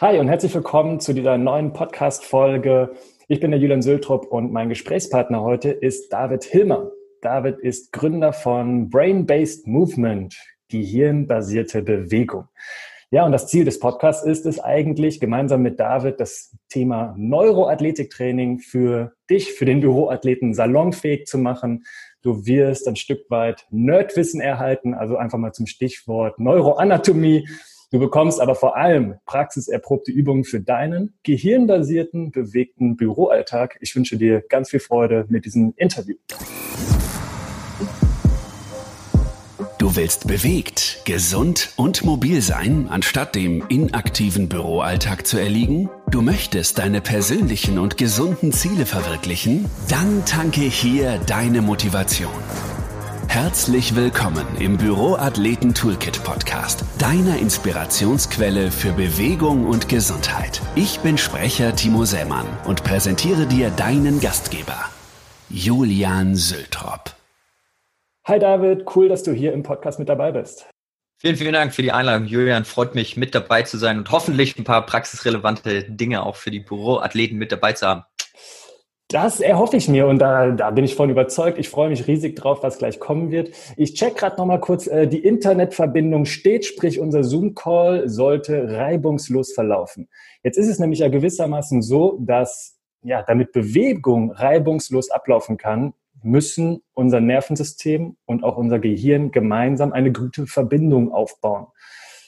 Hi und herzlich willkommen zu dieser neuen Podcast-Folge. Ich bin der Julian Sültrop und mein Gesprächspartner heute ist David Hilmer. David ist Gründer von Brain-Based Movement, gehirnbasierte Bewegung. Ja, und das Ziel des Podcasts ist es eigentlich, gemeinsam mit David das Thema Neuroathletiktraining für dich, für den Büroathleten salonfähig zu machen. Du wirst ein Stück weit Nerdwissen erhalten, also einfach mal zum Stichwort Neuroanatomie. Du bekommst aber vor allem praxiserprobte Übungen für deinen gehirnbasierten, bewegten Büroalltag. Ich wünsche dir ganz viel Freude mit diesem Interview. Du willst bewegt, gesund und mobil sein, anstatt dem inaktiven Büroalltag zu erliegen? Du möchtest deine persönlichen und gesunden Ziele verwirklichen? Dann tanke hier deine Motivation. Herzlich willkommen im Büroathleten Toolkit Podcast, deiner Inspirationsquelle für Bewegung und Gesundheit. Ich bin Sprecher Timo Sämann und präsentiere dir deinen Gastgeber, Julian Sültrop. Hi David, cool, dass du hier im Podcast mit dabei bist. Vielen, vielen Dank für die Einladung, Julian. Freut mich, mit dabei zu sein und hoffentlich ein paar praxisrelevante Dinge auch für die Büroathleten mit dabei zu haben. Das erhoffe ich mir und da, da bin ich von überzeugt. Ich freue mich riesig drauf, was gleich kommen wird. Ich check gerade noch mal kurz, äh, die Internetverbindung steht, sprich unser Zoom-Call sollte reibungslos verlaufen. Jetzt ist es nämlich ja gewissermaßen so, dass ja, damit Bewegung reibungslos ablaufen kann, müssen unser Nervensystem und auch unser Gehirn gemeinsam eine gute Verbindung aufbauen.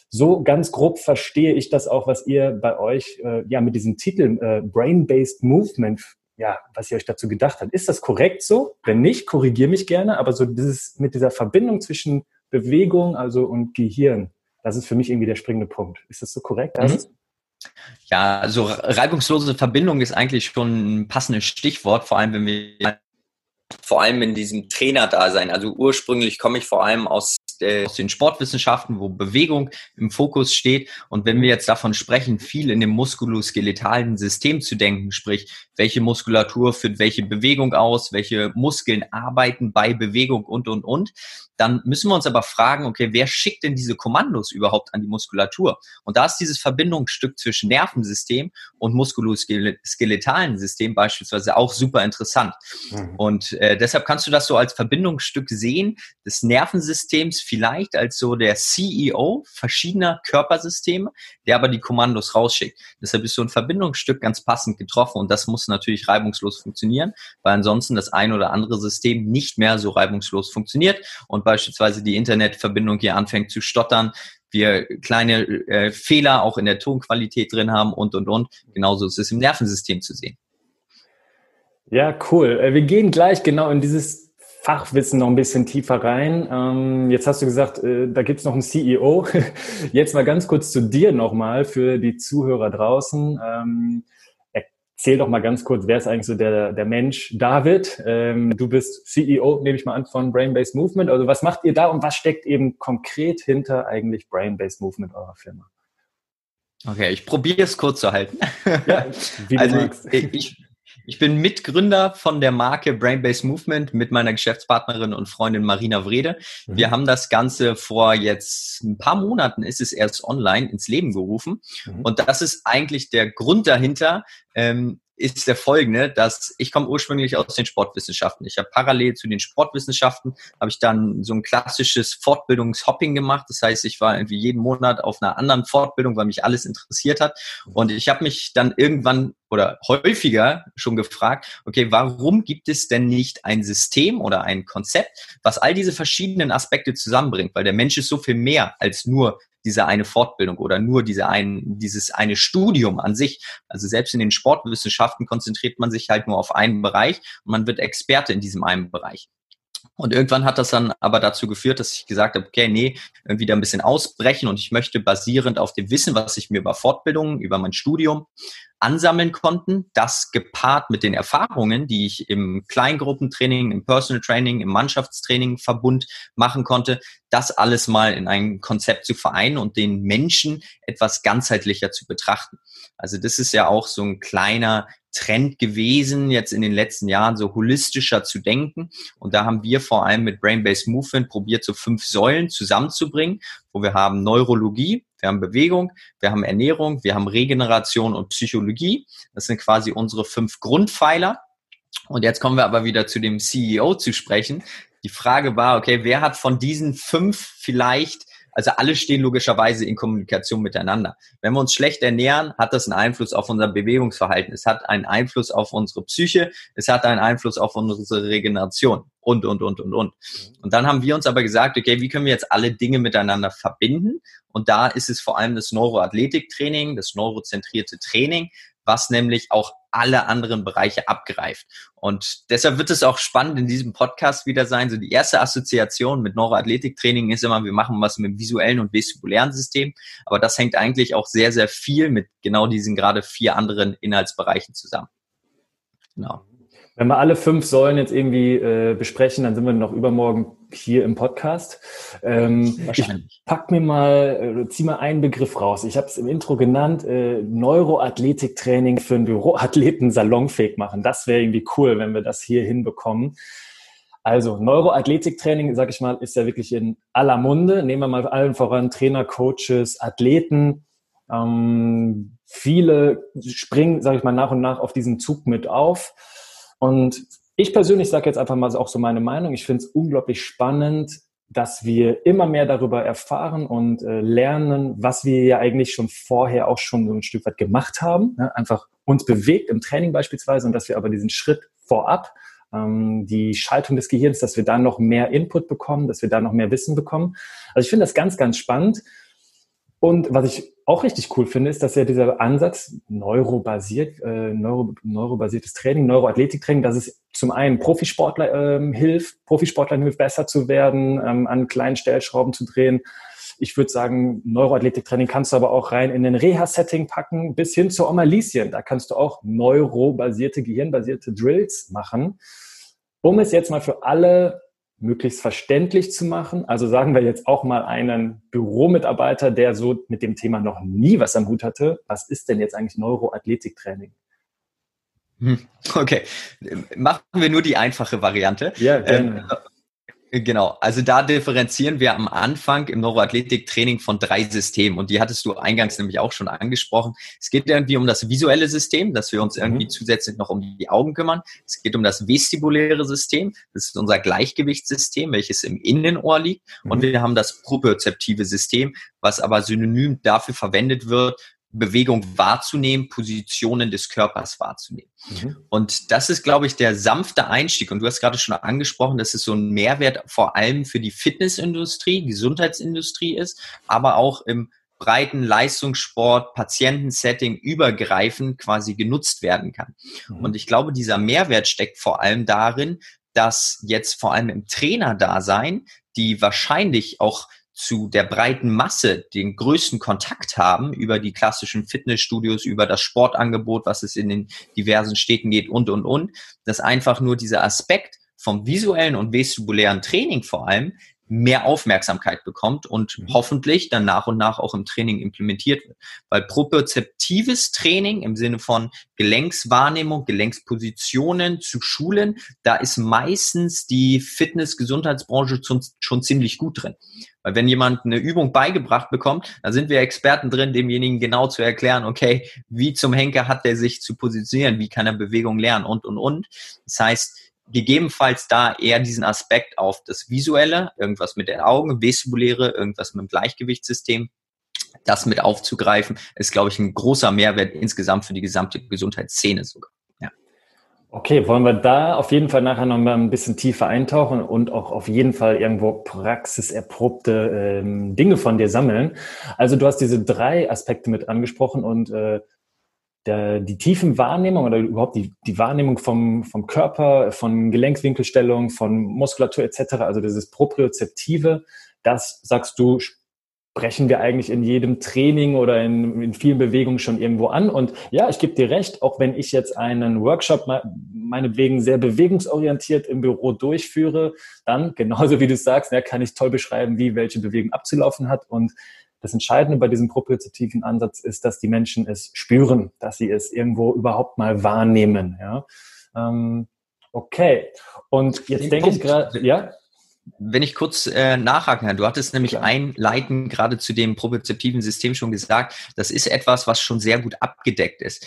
So ganz grob verstehe ich das auch, was ihr bei euch äh, ja mit diesem Titel äh, Brain-Based Movement, ja, was ihr euch dazu gedacht habt. Ist das korrekt so? Wenn nicht, korrigiere mich gerne, aber so dieses mit dieser Verbindung zwischen Bewegung also und Gehirn, das ist für mich irgendwie der springende Punkt. Ist das so korrekt? Mhm. Ja, also reibungslose Verbindung ist eigentlich schon ein passendes Stichwort, vor allem wenn wir vor allem in diesem Trainerdasein. Also ursprünglich komme ich vor allem aus, äh, aus den Sportwissenschaften, wo Bewegung im Fokus steht. Und wenn wir jetzt davon sprechen, viel in dem muskuloskeletalen System zu denken, sprich, welche Muskulatur führt welche Bewegung aus, welche Muskeln arbeiten bei Bewegung und, und, und, dann müssen wir uns aber fragen, okay, wer schickt denn diese Kommandos überhaupt an die Muskulatur? Und da ist dieses Verbindungsstück zwischen Nervensystem und muskuloskeletalen System beispielsweise auch super interessant. Mhm. Und äh, deshalb kannst du das so als Verbindungsstück sehen, des Nervensystems vielleicht als so der CEO verschiedener Körpersysteme, der aber die Kommandos rausschickt. Deshalb ist so ein Verbindungsstück ganz passend getroffen und das muss natürlich reibungslos funktionieren, weil ansonsten das ein oder andere System nicht mehr so reibungslos funktioniert und beispielsweise die Internetverbindung hier anfängt zu stottern, wir kleine äh, Fehler auch in der Tonqualität drin haben und, und, und. Genauso ist es im Nervensystem zu sehen. Ja, cool. Äh, wir gehen gleich genau in dieses Fachwissen noch ein bisschen tiefer rein. Ähm, jetzt hast du gesagt, äh, da gibt's noch einen CEO. Jetzt mal ganz kurz zu dir nochmal für die Zuhörer draußen. Ähm, Erzähl doch mal ganz kurz, wer ist eigentlich so der, der Mensch David? Ähm, du bist CEO, nehme ich mal an, von Brain-Based Movement. Also was macht ihr da und was steckt eben konkret hinter eigentlich Brain-Based Movement eurer Firma? Okay, ich probiere es kurz zu halten. Ja, wie du also magst. Ich, ich bin Mitgründer von der Marke Brain-Based Movement mit meiner Geschäftspartnerin und Freundin Marina Wrede. Mhm. Wir haben das Ganze vor jetzt ein paar Monaten ist es erst online ins Leben gerufen. Mhm. Und das ist eigentlich der Grund dahinter, ähm, ist der folgende, dass ich komme ursprünglich aus den Sportwissenschaften. Ich habe parallel zu den Sportwissenschaften habe ich dann so ein klassisches Fortbildungshopping gemacht. Das heißt, ich war irgendwie jeden Monat auf einer anderen Fortbildung, weil mich alles interessiert hat. Und ich habe mich dann irgendwann oder häufiger schon gefragt, okay, warum gibt es denn nicht ein System oder ein Konzept, was all diese verschiedenen Aspekte zusammenbringt? Weil der Mensch ist so viel mehr als nur diese eine Fortbildung oder nur diese ein, dieses eine Studium an sich. Also selbst in den Sportwissenschaften konzentriert man sich halt nur auf einen Bereich und man wird Experte in diesem einen Bereich. Und irgendwann hat das dann aber dazu geführt, dass ich gesagt habe, okay, nee, irgendwie da ein bisschen ausbrechen und ich möchte basierend auf dem Wissen, was ich mir über Fortbildungen, über mein Studium ansammeln konnten, das gepaart mit den Erfahrungen, die ich im Kleingruppentraining, im Personal Training, im Mannschaftstraining Verbund machen konnte, das alles mal in ein Konzept zu vereinen und den Menschen etwas ganzheitlicher zu betrachten. Also das ist ja auch so ein kleiner Trend gewesen, jetzt in den letzten Jahren so holistischer zu denken. Und da haben wir vor allem mit Brain-Based Movement probiert, so fünf Säulen zusammenzubringen, wo wir haben Neurologie, wir haben Bewegung, wir haben Ernährung, wir haben Regeneration und Psychologie. Das sind quasi unsere fünf Grundpfeiler. Und jetzt kommen wir aber wieder zu dem CEO zu sprechen. Die Frage war, okay, wer hat von diesen fünf vielleicht also alle stehen logischerweise in Kommunikation miteinander. Wenn wir uns schlecht ernähren, hat das einen Einfluss auf unser Bewegungsverhalten. Es hat einen Einfluss auf unsere Psyche. Es hat einen Einfluss auf unsere Regeneration und, und, und, und, und. Und dann haben wir uns aber gesagt, okay, wie können wir jetzt alle Dinge miteinander verbinden? Und da ist es vor allem das Neuroathletiktraining, das neurozentrierte Training, was nämlich auch alle anderen Bereiche abgreift. Und deshalb wird es auch spannend in diesem Podcast wieder sein. So die erste Assoziation mit Neuroathletiktraining ist immer, wir machen was mit visuellen und vestibulären System. Aber das hängt eigentlich auch sehr, sehr viel mit genau diesen gerade vier anderen Inhaltsbereichen zusammen. Genau. Wenn wir alle fünf Säulen jetzt irgendwie äh, besprechen, dann sind wir noch übermorgen hier im Podcast. Ähm, Wahrscheinlich. Ich pack mir mal, äh, zieh mal einen Begriff raus. Ich habe es im Intro genannt, äh, Neuroathletiktraining für einen Büroathleten salonfähig machen. Das wäre irgendwie cool, wenn wir das hier hinbekommen. Also Neuroathletiktraining, sag ich mal, ist ja wirklich in aller Munde. Nehmen wir mal allen voran Trainer, Coaches, Athleten. Ähm, viele springen, sage ich mal, nach und nach auf diesen Zug mit auf. Und ich persönlich sage jetzt einfach mal auch so meine Meinung. Ich finde es unglaublich spannend, dass wir immer mehr darüber erfahren und äh, lernen, was wir ja eigentlich schon vorher auch schon so ein Stück weit gemacht haben. Ne? Einfach uns bewegt im Training beispielsweise und dass wir aber diesen Schritt vorab, ähm, die Schaltung des Gehirns, dass wir da noch mehr Input bekommen, dass wir da noch mehr Wissen bekommen. Also ich finde das ganz, ganz spannend. Und was ich auch richtig cool finde, ist, dass ja dieser Ansatz neurobasiert, äh, neuro, neurobasiertes Training, Neuroathletiktraining, dass es zum einen Profisportler ähm, hilft, Profisportlern hilft, besser zu werden, ähm, an kleinen Stellschrauben zu drehen. Ich würde sagen, Neuroathletiktraining kannst du aber auch rein in den Reha-Setting packen, bis hin zu Omalisien. Da kannst du auch neurobasierte, gehirnbasierte Drills machen. Um es jetzt mal für alle möglichst verständlich zu machen. Also sagen wir jetzt auch mal einen Büromitarbeiter, der so mit dem Thema noch nie was am Hut hatte. Was ist denn jetzt eigentlich Neuroathletiktraining? Hm, okay, machen wir nur die einfache Variante. Ja, gerne. Ähm, Genau, also da differenzieren wir am Anfang im Neuroathletik-Training von drei Systemen und die hattest du eingangs nämlich auch schon angesprochen. Es geht irgendwie um das visuelle System, dass wir uns mhm. irgendwie zusätzlich noch um die Augen kümmern. Es geht um das vestibuläre System, das ist unser Gleichgewichtssystem, welches im Innenohr liegt mhm. und wir haben das propriozeptive System, was aber synonym dafür verwendet wird, Bewegung wahrzunehmen, Positionen des Körpers wahrzunehmen. Mhm. Und das ist, glaube ich, der sanfte Einstieg. Und du hast gerade schon angesprochen, dass es so ein Mehrwert vor allem für die Fitnessindustrie, Gesundheitsindustrie ist, aber auch im breiten Leistungssport, Patientensetting übergreifend quasi genutzt werden kann. Mhm. Und ich glaube, dieser Mehrwert steckt vor allem darin, dass jetzt vor allem im Trainerdasein die wahrscheinlich auch zu der breiten Masse den größten Kontakt haben über die klassischen Fitnessstudios, über das Sportangebot, was es in den diversen Städten geht und, und, und, dass einfach nur dieser Aspekt vom visuellen und vestibulären Training vor allem mehr Aufmerksamkeit bekommt und mhm. hoffentlich dann nach und nach auch im Training implementiert wird. Weil propriozeptives Training im Sinne von Gelenkswahrnehmung, Gelenkspositionen zu schulen, da ist meistens die Fitness-Gesundheitsbranche schon, schon ziemlich gut drin. Weil wenn jemand eine Übung beigebracht bekommt, dann sind wir Experten drin, demjenigen genau zu erklären, okay, wie zum Henker hat der sich zu positionieren, wie kann er Bewegung lernen und, und, und. Das heißt, gegebenenfalls da eher diesen Aspekt auf das Visuelle, irgendwas mit den Augen, vestibuläre, irgendwas mit dem Gleichgewichtssystem, das mit aufzugreifen, ist, glaube ich, ein großer Mehrwert insgesamt für die gesamte Gesundheitsszene sogar. Ja. Okay, wollen wir da auf jeden Fall nachher noch mal ein bisschen tiefer eintauchen und auch auf jeden Fall irgendwo praxiserprobte ähm, Dinge von dir sammeln. Also du hast diese drei Aspekte mit angesprochen und äh, der, die tiefen Wahrnehmung oder überhaupt die, die Wahrnehmung vom, vom Körper, von Gelenkswinkelstellung, von Muskulatur etc., also dieses Propriozeptive, das sagst du, sprechen wir eigentlich in jedem Training oder in, in vielen Bewegungen schon irgendwo an. Und ja, ich gebe dir recht, auch wenn ich jetzt einen Workshop meinetwegen sehr bewegungsorientiert im Büro durchführe, dann genauso wie du sagst, ja, kann ich toll beschreiben, wie welche Bewegung abzulaufen hat und das Entscheidende bei diesem propriozeptiven Ansatz ist, dass die Menschen es spüren, dass sie es irgendwo überhaupt mal wahrnehmen. Ja? Ähm, okay. Und jetzt denke ich gerade, ja? wenn ich kurz äh, nachhaken kann, du hattest nämlich Klar. einleitend gerade zu dem propriozeptiven System schon gesagt, das ist etwas, was schon sehr gut abgedeckt ist.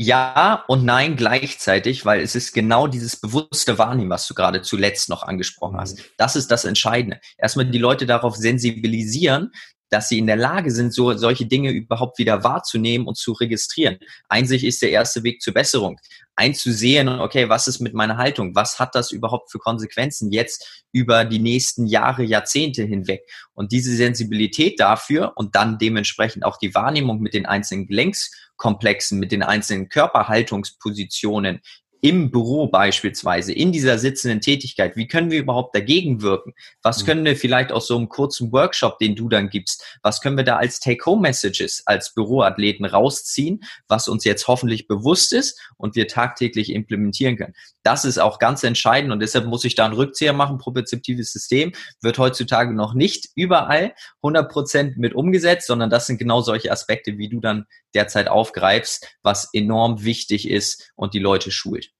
Ja und nein gleichzeitig, weil es ist genau dieses bewusste Wahrnehmen, was du gerade zuletzt noch angesprochen hast. Mhm. Das ist das Entscheidende. Erstmal die Leute darauf sensibilisieren, dass sie in der Lage sind, so solche Dinge überhaupt wieder wahrzunehmen und zu registrieren. Einsicht ist der erste Weg zur Besserung. Einzusehen, okay, was ist mit meiner Haltung? Was hat das überhaupt für Konsequenzen jetzt über die nächsten Jahre, Jahrzehnte hinweg? Und diese Sensibilität dafür und dann dementsprechend auch die Wahrnehmung mit den einzelnen Gelenkskomplexen, mit den einzelnen Körperhaltungspositionen, im Büro beispielsweise, in dieser sitzenden Tätigkeit, wie können wir überhaupt dagegen wirken? Was mhm. können wir vielleicht aus so einem kurzen Workshop, den du dann gibst, was können wir da als Take-Home-Messages als Büroathleten rausziehen, was uns jetzt hoffentlich bewusst ist und wir tagtäglich implementieren können? Das ist auch ganz entscheidend und deshalb muss ich da einen Rückzieher machen. Propriozeptives System wird heutzutage noch nicht überall 100 Prozent mit umgesetzt, sondern das sind genau solche Aspekte, wie du dann derzeit aufgreifst, was enorm wichtig ist und die Leute schult.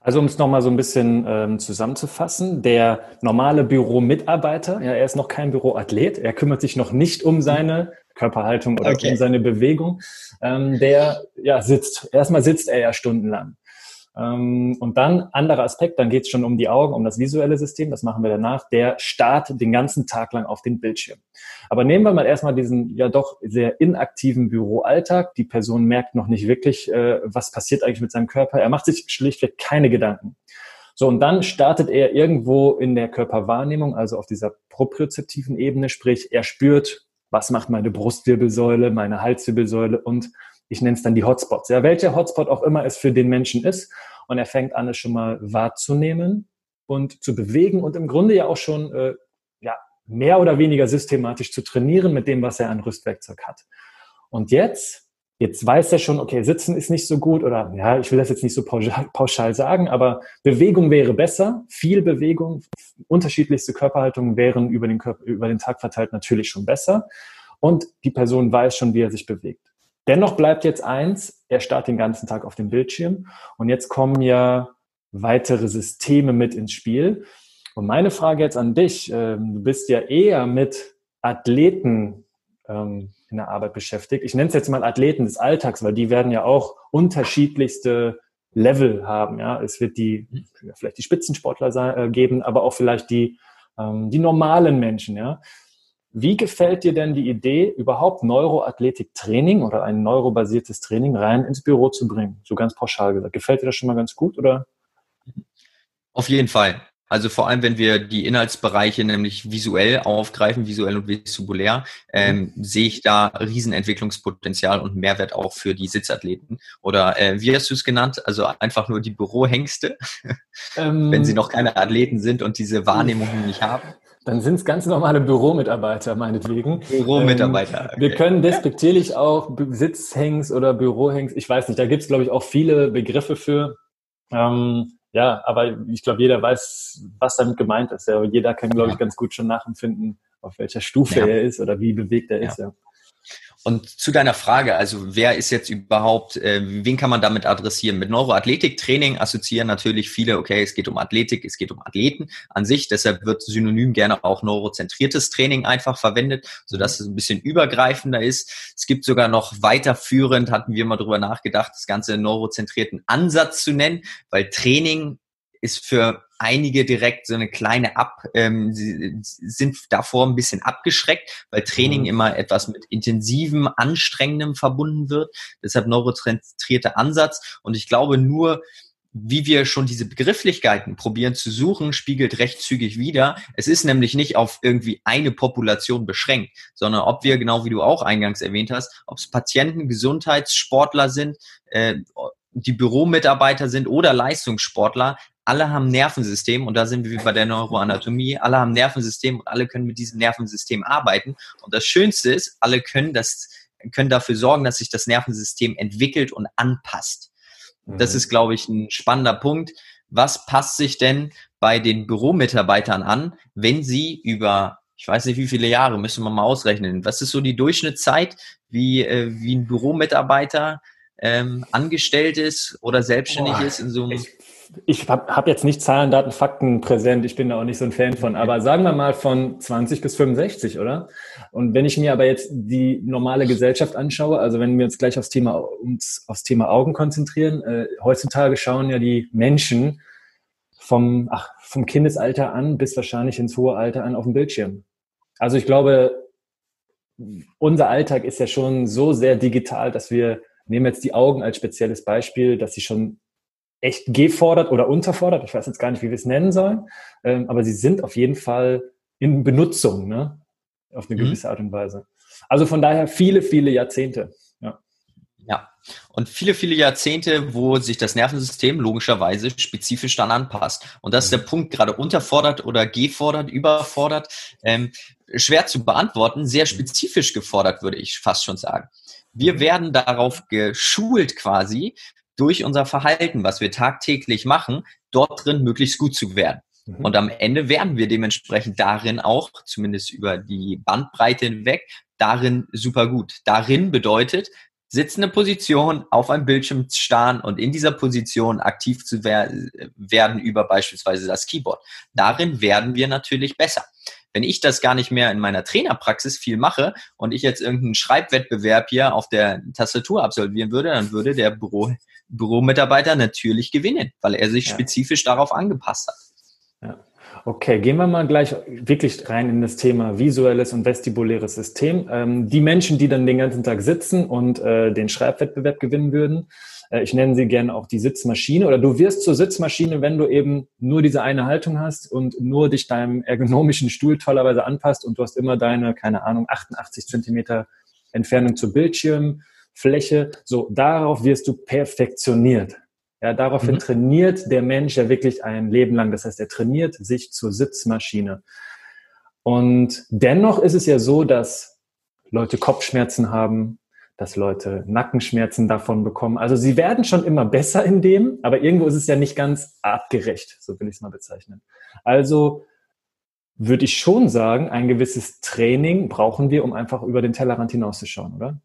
Also um es nochmal so ein bisschen ähm, zusammenzufassen, der normale Büromitarbeiter, ja, er ist noch kein Büroathlet, er kümmert sich noch nicht um seine Körperhaltung oder okay. um seine Bewegung, ähm, der ja sitzt. Erstmal sitzt er ja stundenlang. Ähm, und dann anderer Aspekt, dann geht es schon um die Augen, um das visuelle System, das machen wir danach, der startet den ganzen Tag lang auf den Bildschirm. Aber nehmen wir mal erstmal diesen ja doch sehr inaktiven Büroalltag. Die Person merkt noch nicht wirklich, äh, was passiert eigentlich mit seinem Körper. Er macht sich schlichtweg keine Gedanken. So, und dann startet er irgendwo in der Körperwahrnehmung, also auf dieser propriozeptiven Ebene, sprich, er spürt, was macht meine Brustwirbelsäule, meine Halswirbelsäule und ich nenne es dann die Hotspots. Ja, welcher Hotspot auch immer es für den Menschen ist. Und er fängt an, es schon mal wahrzunehmen und zu bewegen und im Grunde ja auch schon äh, ja, mehr oder weniger systematisch zu trainieren mit dem, was er an Rüstwerkzeug hat. Und jetzt, jetzt weiß er schon, okay, Sitzen ist nicht so gut oder ja, ich will das jetzt nicht so pauschal, pauschal sagen, aber Bewegung wäre besser, viel Bewegung, unterschiedlichste Körperhaltungen wären über den, Körper, über den Tag verteilt natürlich schon besser. Und die Person weiß schon, wie er sich bewegt. Dennoch bleibt jetzt eins, er starrt den ganzen Tag auf dem Bildschirm und jetzt kommen ja weitere Systeme mit ins Spiel. Und meine Frage jetzt an dich, ähm, du bist ja eher mit Athleten ähm, in der Arbeit beschäftigt. Ich nenne es jetzt mal Athleten des Alltags, weil die werden ja auch unterschiedlichste Level haben. Ja, es wird die vielleicht die Spitzensportler äh, geben, aber auch vielleicht die ähm, die normalen Menschen. Ja, wie gefällt dir denn die Idee, überhaupt Neuroathletik-Training oder ein neurobasiertes Training rein ins Büro zu bringen? So ganz pauschal gesagt. Gefällt dir das schon mal ganz gut oder? Auf jeden Fall. Also vor allem, wenn wir die Inhaltsbereiche nämlich visuell aufgreifen, visuell und vestibulär, ähm, mhm. sehe ich da Riesenentwicklungspotenzial und Mehrwert auch für die Sitzathleten. Oder äh, wie hast du es genannt? Also einfach nur die Bürohengste, ähm, wenn sie noch keine Athleten sind und diese Wahrnehmung nicht haben. Dann sind es ganz normale Büromitarbeiter, meinetwegen. Büromitarbeiter. Ähm, okay. Wir können despektierlich auch Sitzhängs oder Bürohängs, ich weiß nicht, da gibt es, glaube ich, auch viele Begriffe für. Ähm, ja, aber ich glaube, jeder weiß, was damit gemeint ist. Ja. Jeder kann, glaube ich, ganz gut schon nachempfinden, auf welcher Stufe ja. er ist oder wie bewegt er ist. Ja. Und zu deiner Frage, also wer ist jetzt überhaupt, äh, wen kann man damit adressieren? Mit Neuroathletiktraining assoziieren natürlich viele, okay, es geht um Athletik, es geht um Athleten an sich, deshalb wird synonym gerne auch neurozentriertes Training einfach verwendet, sodass es ein bisschen übergreifender ist. Es gibt sogar noch weiterführend, hatten wir mal drüber nachgedacht, das Ganze neurozentrierten Ansatz zu nennen, weil Training ist für einige direkt so eine kleine Ab, ähm, sind davor ein bisschen abgeschreckt, weil Training mhm. immer etwas mit intensivem, anstrengendem verbunden wird. Deshalb neurozentrierter Ansatz. Und ich glaube nur, wie wir schon diese Begrifflichkeiten probieren zu suchen, spiegelt recht zügig wieder. Es ist nämlich nicht auf irgendwie eine Population beschränkt, sondern ob wir, genau wie du auch eingangs erwähnt hast, ob es Patienten, Gesundheitssportler sind, äh, die Büromitarbeiter sind oder Leistungssportler, alle haben Nervensystem und da sind wir wie bei der Neuroanatomie, alle haben Nervensystem und alle können mit diesem Nervensystem arbeiten. Und das Schönste ist, alle können das, können dafür sorgen, dass sich das Nervensystem entwickelt und anpasst. Mhm. Das ist, glaube ich, ein spannender Punkt. Was passt sich denn bei den Büromitarbeitern an, wenn sie über ich weiß nicht, wie viele Jahre, müssen wir mal ausrechnen. Was ist so die Durchschnittszeit, wie, äh, wie ein Büromitarbeiter ähm, angestellt ist oder selbstständig Boah, ist in so einem. Ich, ich habe hab jetzt nicht Zahlen, Daten, Fakten präsent. Ich bin da auch nicht so ein Fan von. Aber sagen wir mal von 20 bis 65, oder? Und wenn ich mir aber jetzt die normale Gesellschaft anschaue, also wenn wir uns gleich aufs Thema, uns aufs Thema Augen konzentrieren, äh, heutzutage schauen ja die Menschen vom, ach, vom Kindesalter an bis wahrscheinlich ins hohe Alter an auf dem Bildschirm. Also ich glaube, unser Alltag ist ja schon so sehr digital, dass wir, nehmen jetzt die Augen als spezielles Beispiel, dass sie schon echt gefordert oder unterfordert, ich weiß jetzt gar nicht, wie wir es nennen sollen, ähm, aber sie sind auf jeden Fall in Benutzung, ne? auf eine mhm. gewisse Art und Weise. Also von daher viele, viele Jahrzehnte. Ja. ja. Und viele, viele Jahrzehnte, wo sich das Nervensystem logischerweise spezifisch dann anpasst. Und das ist der mhm. Punkt, gerade unterfordert oder gefordert, überfordert, ähm, schwer zu beantworten, sehr mhm. spezifisch gefordert, würde ich fast schon sagen. Wir werden darauf geschult quasi, durch unser Verhalten, was wir tagtäglich machen, dort drin möglichst gut zu werden. Mhm. Und am Ende werden wir dementsprechend darin auch, zumindest über die Bandbreite hinweg, darin super gut. Darin bedeutet, sitzende Position auf einem Bildschirm starren und in dieser Position aktiv zu werden über beispielsweise das Keyboard. Darin werden wir natürlich besser. Wenn ich das gar nicht mehr in meiner Trainerpraxis viel mache und ich jetzt irgendeinen Schreibwettbewerb hier auf der Tastatur absolvieren würde, dann würde der Büro, Büromitarbeiter natürlich gewinnen, weil er sich ja. spezifisch darauf angepasst hat. Ja. Okay, gehen wir mal gleich wirklich rein in das Thema visuelles und vestibuläres System. Ähm, die Menschen, die dann den ganzen Tag sitzen und äh, den Schreibwettbewerb gewinnen würden, äh, ich nenne sie gerne auch die Sitzmaschine oder du wirst zur Sitzmaschine, wenn du eben nur diese eine Haltung hast und nur dich deinem ergonomischen Stuhl tollerweise anpasst und du hast immer deine, keine Ahnung, 88 Zentimeter Entfernung zur Bildschirmfläche. So, darauf wirst du perfektioniert. Ja, daraufhin mhm. trainiert der Mensch ja wirklich ein Leben lang. Das heißt, er trainiert sich zur Sitzmaschine. Und dennoch ist es ja so, dass Leute Kopfschmerzen haben, dass Leute Nackenschmerzen davon bekommen. Also sie werden schon immer besser in dem, aber irgendwo ist es ja nicht ganz artgerecht, so will ich es mal bezeichnen. Also würde ich schon sagen, ein gewisses Training brauchen wir, um einfach über den Tellerrand hinauszuschauen, oder?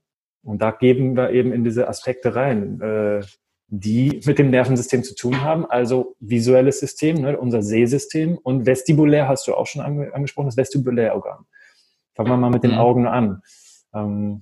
Und da geben wir eben in diese Aspekte rein, äh, die mit dem Nervensystem zu tun haben. Also visuelles System, ne, unser Sehsystem und vestibulär hast du auch schon ange angesprochen, das Vestibulärorgan. Fangen wir mal mit den mhm. Augen an. Ähm,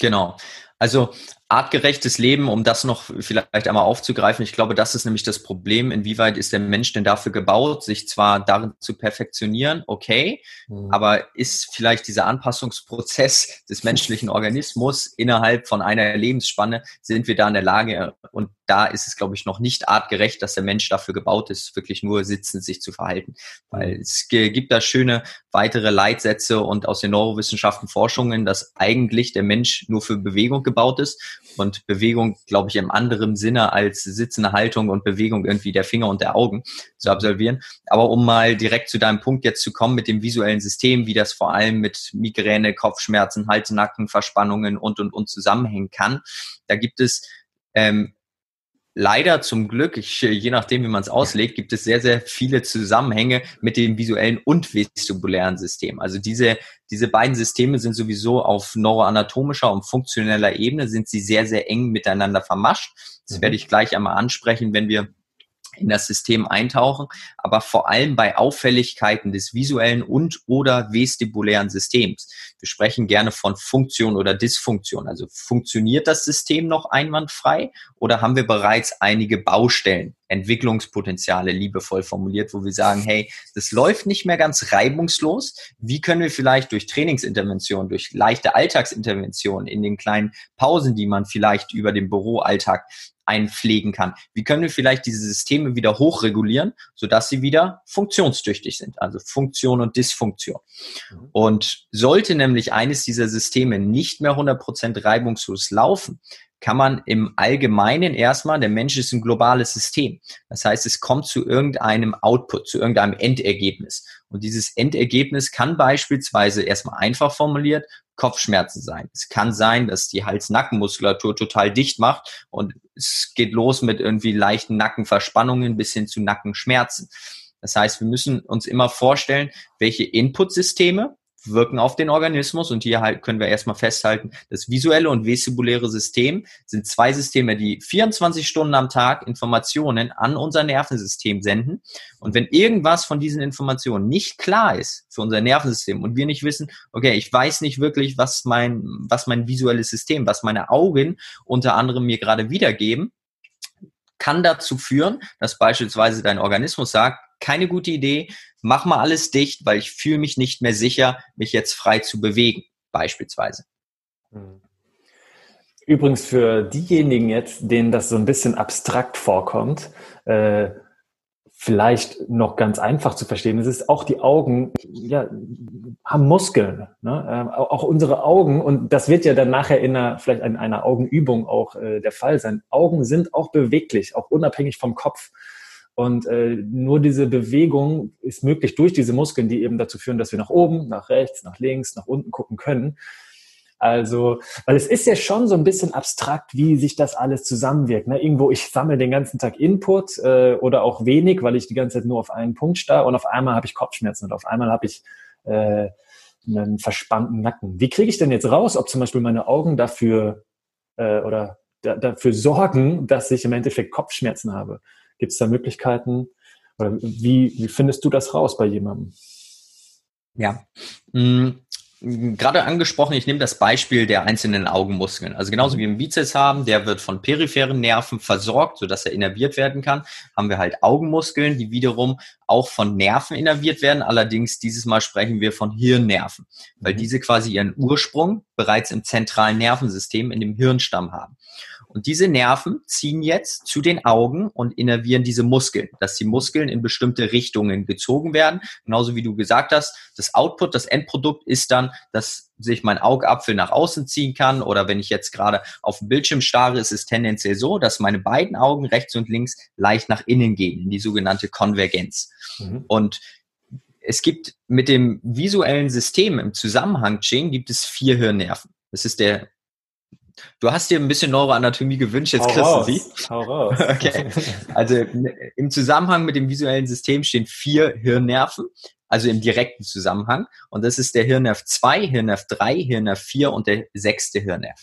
Genau. Also artgerechtes Leben, um das noch vielleicht einmal aufzugreifen. Ich glaube, das ist nämlich das Problem. Inwieweit ist der Mensch denn dafür gebaut, sich zwar darin zu perfektionieren, okay, mhm. aber ist vielleicht dieser Anpassungsprozess des menschlichen Organismus innerhalb von einer Lebensspanne, sind wir da in der Lage? Und da ist es, glaube ich, noch nicht artgerecht, dass der Mensch dafür gebaut ist, wirklich nur sitzend sich zu verhalten. Weil mhm. es gibt da schöne weitere Leitsätze und aus den Neurowissenschaften Forschungen, dass eigentlich der Mensch nur für Bewegung gebaut ist und Bewegung, glaube ich, im anderen Sinne als sitzende Haltung und Bewegung irgendwie der Finger und der Augen zu absolvieren. Aber um mal direkt zu deinem Punkt jetzt zu kommen mit dem visuellen System, wie das vor allem mit Migräne, Kopfschmerzen, Hals, Nacken, Verspannungen und und und zusammenhängen kann, da gibt es ähm, leider zum Glück, ich, je nachdem, wie man es auslegt, gibt es sehr, sehr viele Zusammenhänge mit dem visuellen und vestibulären System. Also diese, diese beiden Systeme sind sowieso auf neuroanatomischer und funktioneller Ebene, sind sie sehr, sehr eng miteinander vermascht. Das mhm. werde ich gleich einmal ansprechen, wenn wir in das System eintauchen, aber vor allem bei Auffälligkeiten des visuellen und oder vestibulären Systems. Wir sprechen gerne von Funktion oder Dysfunktion. Also funktioniert das System noch einwandfrei oder haben wir bereits einige Baustellen, Entwicklungspotenziale liebevoll formuliert, wo wir sagen, hey, das läuft nicht mehr ganz reibungslos. Wie können wir vielleicht durch Trainingsintervention, durch leichte Alltagsintervention in den kleinen Pausen, die man vielleicht über den Büroalltag einpflegen kann. Wie können wir vielleicht diese Systeme wieder hochregulieren, sodass sie wieder funktionstüchtig sind, also Funktion und Dysfunktion. Mhm. Und sollte nämlich eines dieser Systeme nicht mehr 100% reibungslos laufen, kann man im Allgemeinen erstmal, der Mensch ist ein globales System. Das heißt, es kommt zu irgendeinem Output, zu irgendeinem Endergebnis. Und dieses Endergebnis kann beispielsweise erstmal einfach formuliert Kopfschmerzen sein. Es kann sein, dass die Hals-Nackenmuskulatur total dicht macht und es geht los mit irgendwie leichten Nackenverspannungen bis hin zu Nackenschmerzen. Das heißt, wir müssen uns immer vorstellen, welche Inputsysteme wirken auf den Organismus. Und hier halt können wir erstmal festhalten, das visuelle und vestibuläre System sind zwei Systeme, die 24 Stunden am Tag Informationen an unser Nervensystem senden. Und wenn irgendwas von diesen Informationen nicht klar ist für unser Nervensystem und wir nicht wissen, okay, ich weiß nicht wirklich, was mein, was mein visuelles System, was meine Augen unter anderem mir gerade wiedergeben, kann dazu führen, dass beispielsweise dein Organismus sagt, keine gute Idee, mach mal alles dicht, weil ich fühle mich nicht mehr sicher, mich jetzt frei zu bewegen, beispielsweise. Hm. Übrigens für diejenigen jetzt, denen das so ein bisschen abstrakt vorkommt, äh, vielleicht noch ganz einfach zu verstehen. Es ist auch die Augen, ja, haben Muskeln, ne? äh, auch unsere Augen und das wird ja dann nachher in einer, vielleicht in einer Augenübung auch äh, der Fall sein. Augen sind auch beweglich, auch unabhängig vom Kopf. Und äh, nur diese Bewegung ist möglich durch diese Muskeln, die eben dazu führen, dass wir nach oben, nach rechts, nach links, nach unten gucken können. Also, weil es ist ja schon so ein bisschen abstrakt, wie sich das alles zusammenwirkt. Ne? Irgendwo, ich sammle den ganzen Tag Input äh, oder auch wenig, weil ich die ganze Zeit nur auf einen Punkt starre und auf einmal habe ich Kopfschmerzen und auf einmal habe ich äh, einen verspannten Nacken. Wie kriege ich denn jetzt raus, ob zum Beispiel meine Augen dafür äh, oder da, dafür sorgen, dass ich im Endeffekt Kopfschmerzen habe? Gibt es da Möglichkeiten? Oder wie, wie findest du das raus bei jemandem? Ja, mm, gerade angesprochen, ich nehme das Beispiel der einzelnen Augenmuskeln. Also genauso wie wir einen Bizeps haben, der wird von peripheren Nerven versorgt, sodass er innerviert werden kann, haben wir halt Augenmuskeln, die wiederum auch von Nerven innerviert werden. Allerdings dieses Mal sprechen wir von Hirnnerven, weil mhm. diese quasi ihren Ursprung bereits im zentralen Nervensystem in dem Hirnstamm haben. Und diese Nerven ziehen jetzt zu den Augen und innervieren diese Muskeln, dass die Muskeln in bestimmte Richtungen gezogen werden. Genauso wie du gesagt hast, das Output, das Endprodukt ist dann, dass sich mein Augapfel nach außen ziehen kann oder wenn ich jetzt gerade auf dem Bildschirm starre, ist es tendenziell so, dass meine beiden Augen rechts und links leicht nach innen gehen, in die sogenannte Konvergenz. Mhm. Und es gibt mit dem visuellen System im Zusammenhang Ching gibt es vier Hirnnerven. Das ist der Du hast dir ein bisschen Neuroanatomie gewünscht, jetzt Hau kriegst raus. du sie. Hau raus. Okay. Also im Zusammenhang mit dem visuellen System stehen vier Hirnnerven also im direkten Zusammenhang. Und das ist der Hirnnerv 2, Hirnnerv 3, Hirnnerv 4 und der sechste Hirnnerv.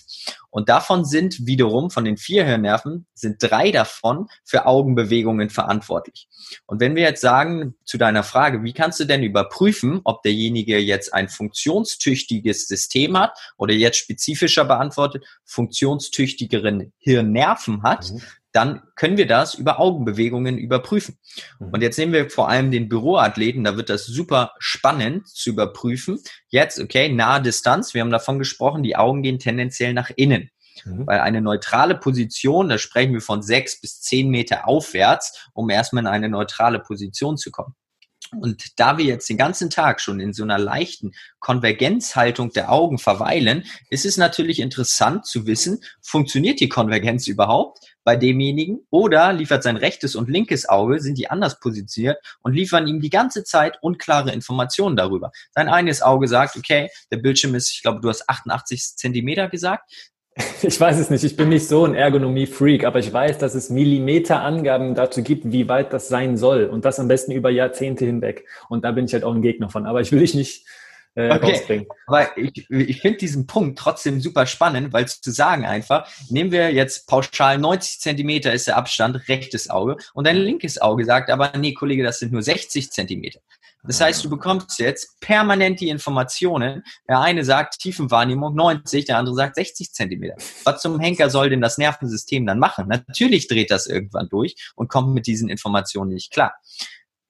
Und davon sind wiederum, von den vier Hirnnerven, sind drei davon für Augenbewegungen verantwortlich. Und wenn wir jetzt sagen, zu deiner Frage, wie kannst du denn überprüfen, ob derjenige jetzt ein funktionstüchtiges System hat oder jetzt spezifischer beantwortet, funktionstüchtigeren Hirnnerven hat, mhm dann können wir das über Augenbewegungen überprüfen. Mhm. Und jetzt nehmen wir vor allem den Büroathleten, da wird das super spannend zu überprüfen. Jetzt, okay, nahe Distanz, wir haben davon gesprochen, die Augen gehen tendenziell nach innen. Mhm. Weil eine neutrale Position, da sprechen wir von sechs bis zehn Meter aufwärts, um erstmal in eine neutrale Position zu kommen. Und da wir jetzt den ganzen Tag schon in so einer leichten Konvergenzhaltung der Augen verweilen, ist es natürlich interessant zu wissen, funktioniert die Konvergenz überhaupt bei demjenigen oder liefert sein rechtes und linkes Auge, sind die anders positioniert und liefern ihm die ganze Zeit unklare Informationen darüber. Sein eines Auge sagt, okay, der Bildschirm ist, ich glaube, du hast 88 Zentimeter gesagt. Ich weiß es nicht, ich bin nicht so ein Ergonomie-Freak, aber ich weiß, dass es Millimeterangaben dazu gibt, wie weit das sein soll. Und das am besten über Jahrzehnte hinweg. Und da bin ich halt auch ein Gegner von. Aber ich will dich nicht äh, okay. rausbringen. Aber ich, ich finde diesen Punkt trotzdem super spannend, weil zu sagen einfach, nehmen wir jetzt pauschal 90 Zentimeter ist der Abstand, rechtes Auge, und dein linkes Auge sagt aber, nee, Kollege, das sind nur 60 Zentimeter. Das heißt, du bekommst jetzt permanent die Informationen. Der eine sagt Tiefenwahrnehmung 90, der andere sagt 60 Zentimeter. Was zum Henker soll denn das Nervensystem dann machen? Natürlich dreht das irgendwann durch und kommt mit diesen Informationen nicht klar.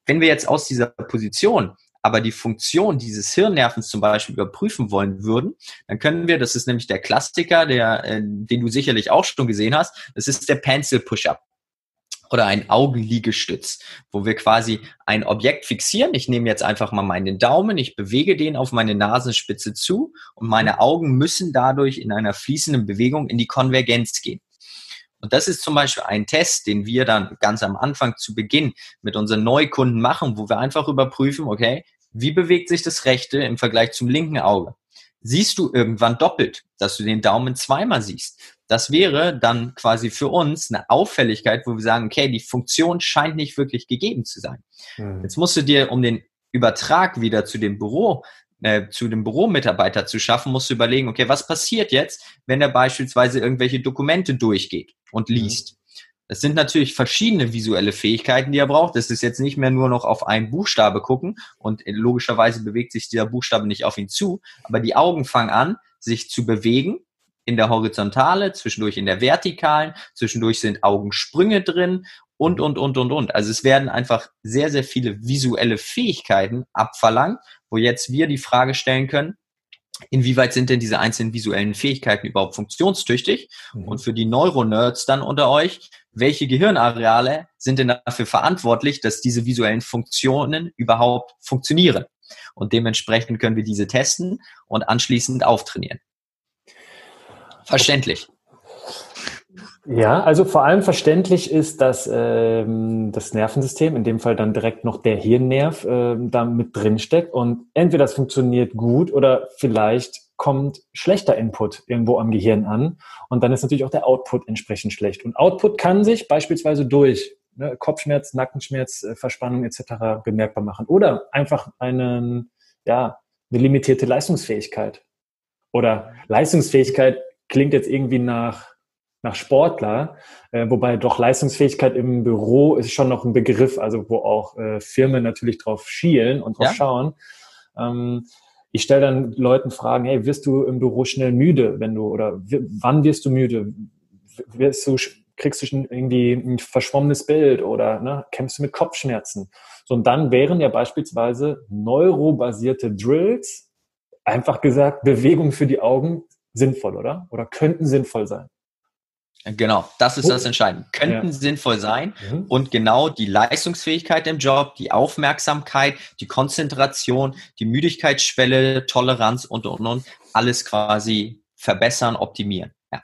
Wenn wir jetzt aus dieser Position aber die Funktion dieses Hirnnervens zum Beispiel überprüfen wollen würden, dann können wir, das ist nämlich der Klassiker, der, äh, den du sicherlich auch schon gesehen hast, das ist der Pencil Push-Up oder ein Augenliegestütz, wo wir quasi ein Objekt fixieren. Ich nehme jetzt einfach mal meinen Daumen, ich bewege den auf meine Nasenspitze zu und meine Augen müssen dadurch in einer fließenden Bewegung in die Konvergenz gehen. Und das ist zum Beispiel ein Test, den wir dann ganz am Anfang zu Beginn mit unseren Neukunden machen, wo wir einfach überprüfen, okay, wie bewegt sich das rechte im Vergleich zum linken Auge? Siehst du irgendwann doppelt, dass du den Daumen zweimal siehst? Das wäre dann quasi für uns eine Auffälligkeit, wo wir sagen, okay, die Funktion scheint nicht wirklich gegeben zu sein. Mhm. Jetzt musst du dir um den Übertrag wieder zu dem Büro äh, zu dem Büromitarbeiter zu schaffen, musst du überlegen, okay, was passiert jetzt, wenn er beispielsweise irgendwelche Dokumente durchgeht und mhm. liest? Das sind natürlich verschiedene visuelle Fähigkeiten, die er braucht. Das ist jetzt nicht mehr nur noch auf einen Buchstabe gucken und logischerweise bewegt sich dieser Buchstabe nicht auf ihn zu, aber die Augen fangen an, sich zu bewegen in der Horizontale, zwischendurch in der Vertikalen, zwischendurch sind Augensprünge drin und, und, und, und, und. Also es werden einfach sehr, sehr viele visuelle Fähigkeiten abverlangt, wo jetzt wir die Frage stellen können, inwieweit sind denn diese einzelnen visuellen Fähigkeiten überhaupt funktionstüchtig? Mhm. Und für die Neuronerds dann unter euch, welche Gehirnareale sind denn dafür verantwortlich, dass diese visuellen Funktionen überhaupt funktionieren? Und dementsprechend können wir diese testen und anschließend auftrainieren. Verständlich. Ja, also vor allem verständlich ist, dass ähm, das Nervensystem, in dem Fall dann direkt noch der Hirnnerv, äh, da mit drin steckt und entweder das funktioniert gut oder vielleicht kommt schlechter Input irgendwo am Gehirn an und dann ist natürlich auch der Output entsprechend schlecht. Und Output kann sich beispielsweise durch ne, Kopfschmerz, Nackenschmerz, äh, Verspannung etc. bemerkbar machen oder einfach einen, ja, eine limitierte Leistungsfähigkeit. Oder Leistungsfähigkeit klingt jetzt irgendwie nach nach Sportler, äh, wobei doch Leistungsfähigkeit im Büro ist schon noch ein Begriff, also wo auch äh, Firmen natürlich drauf schielen und drauf ja. schauen. Ähm, ich stelle dann Leuten Fragen, hey, wirst du im Büro schnell müde, wenn du, oder wann wirst du müde? Wirst du, kriegst du schon irgendwie ein verschwommenes Bild oder ne, kämpfst du mit Kopfschmerzen? So, und dann wären ja beispielsweise neurobasierte Drills, einfach gesagt, Bewegung für die Augen sinnvoll, oder? Oder könnten sinnvoll sein. Genau, das ist oh. das Entscheidende. Könnten ja. sinnvoll sein mhm. und genau die Leistungsfähigkeit im Job, die Aufmerksamkeit, die Konzentration, die Müdigkeitsschwelle, Toleranz und, und, und, alles quasi verbessern, optimieren. Ja.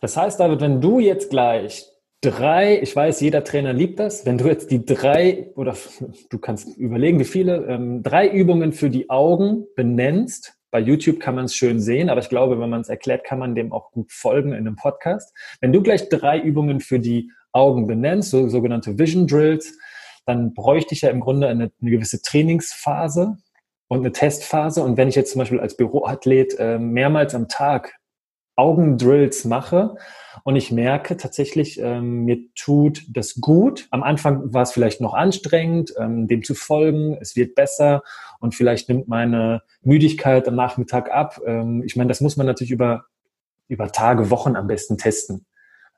Das heißt, David, wenn du jetzt gleich drei, ich weiß, jeder Trainer liebt das, wenn du jetzt die drei, oder du kannst überlegen, wie viele, ähm, drei Übungen für die Augen benennst, bei YouTube kann man es schön sehen, aber ich glaube, wenn man es erklärt, kann man dem auch gut folgen in einem Podcast. Wenn du gleich drei Übungen für die Augen benennst, so, sogenannte Vision Drills, dann bräuchte ich ja im Grunde eine, eine gewisse Trainingsphase und eine Testphase. Und wenn ich jetzt zum Beispiel als Büroathlet äh, mehrmals am Tag Augendrills mache und ich merke tatsächlich, ähm, mir tut das gut. Am Anfang war es vielleicht noch anstrengend, ähm, dem zu folgen. Es wird besser und vielleicht nimmt meine Müdigkeit am Nachmittag ab. Ähm, ich meine, das muss man natürlich über, über Tage, Wochen am besten testen.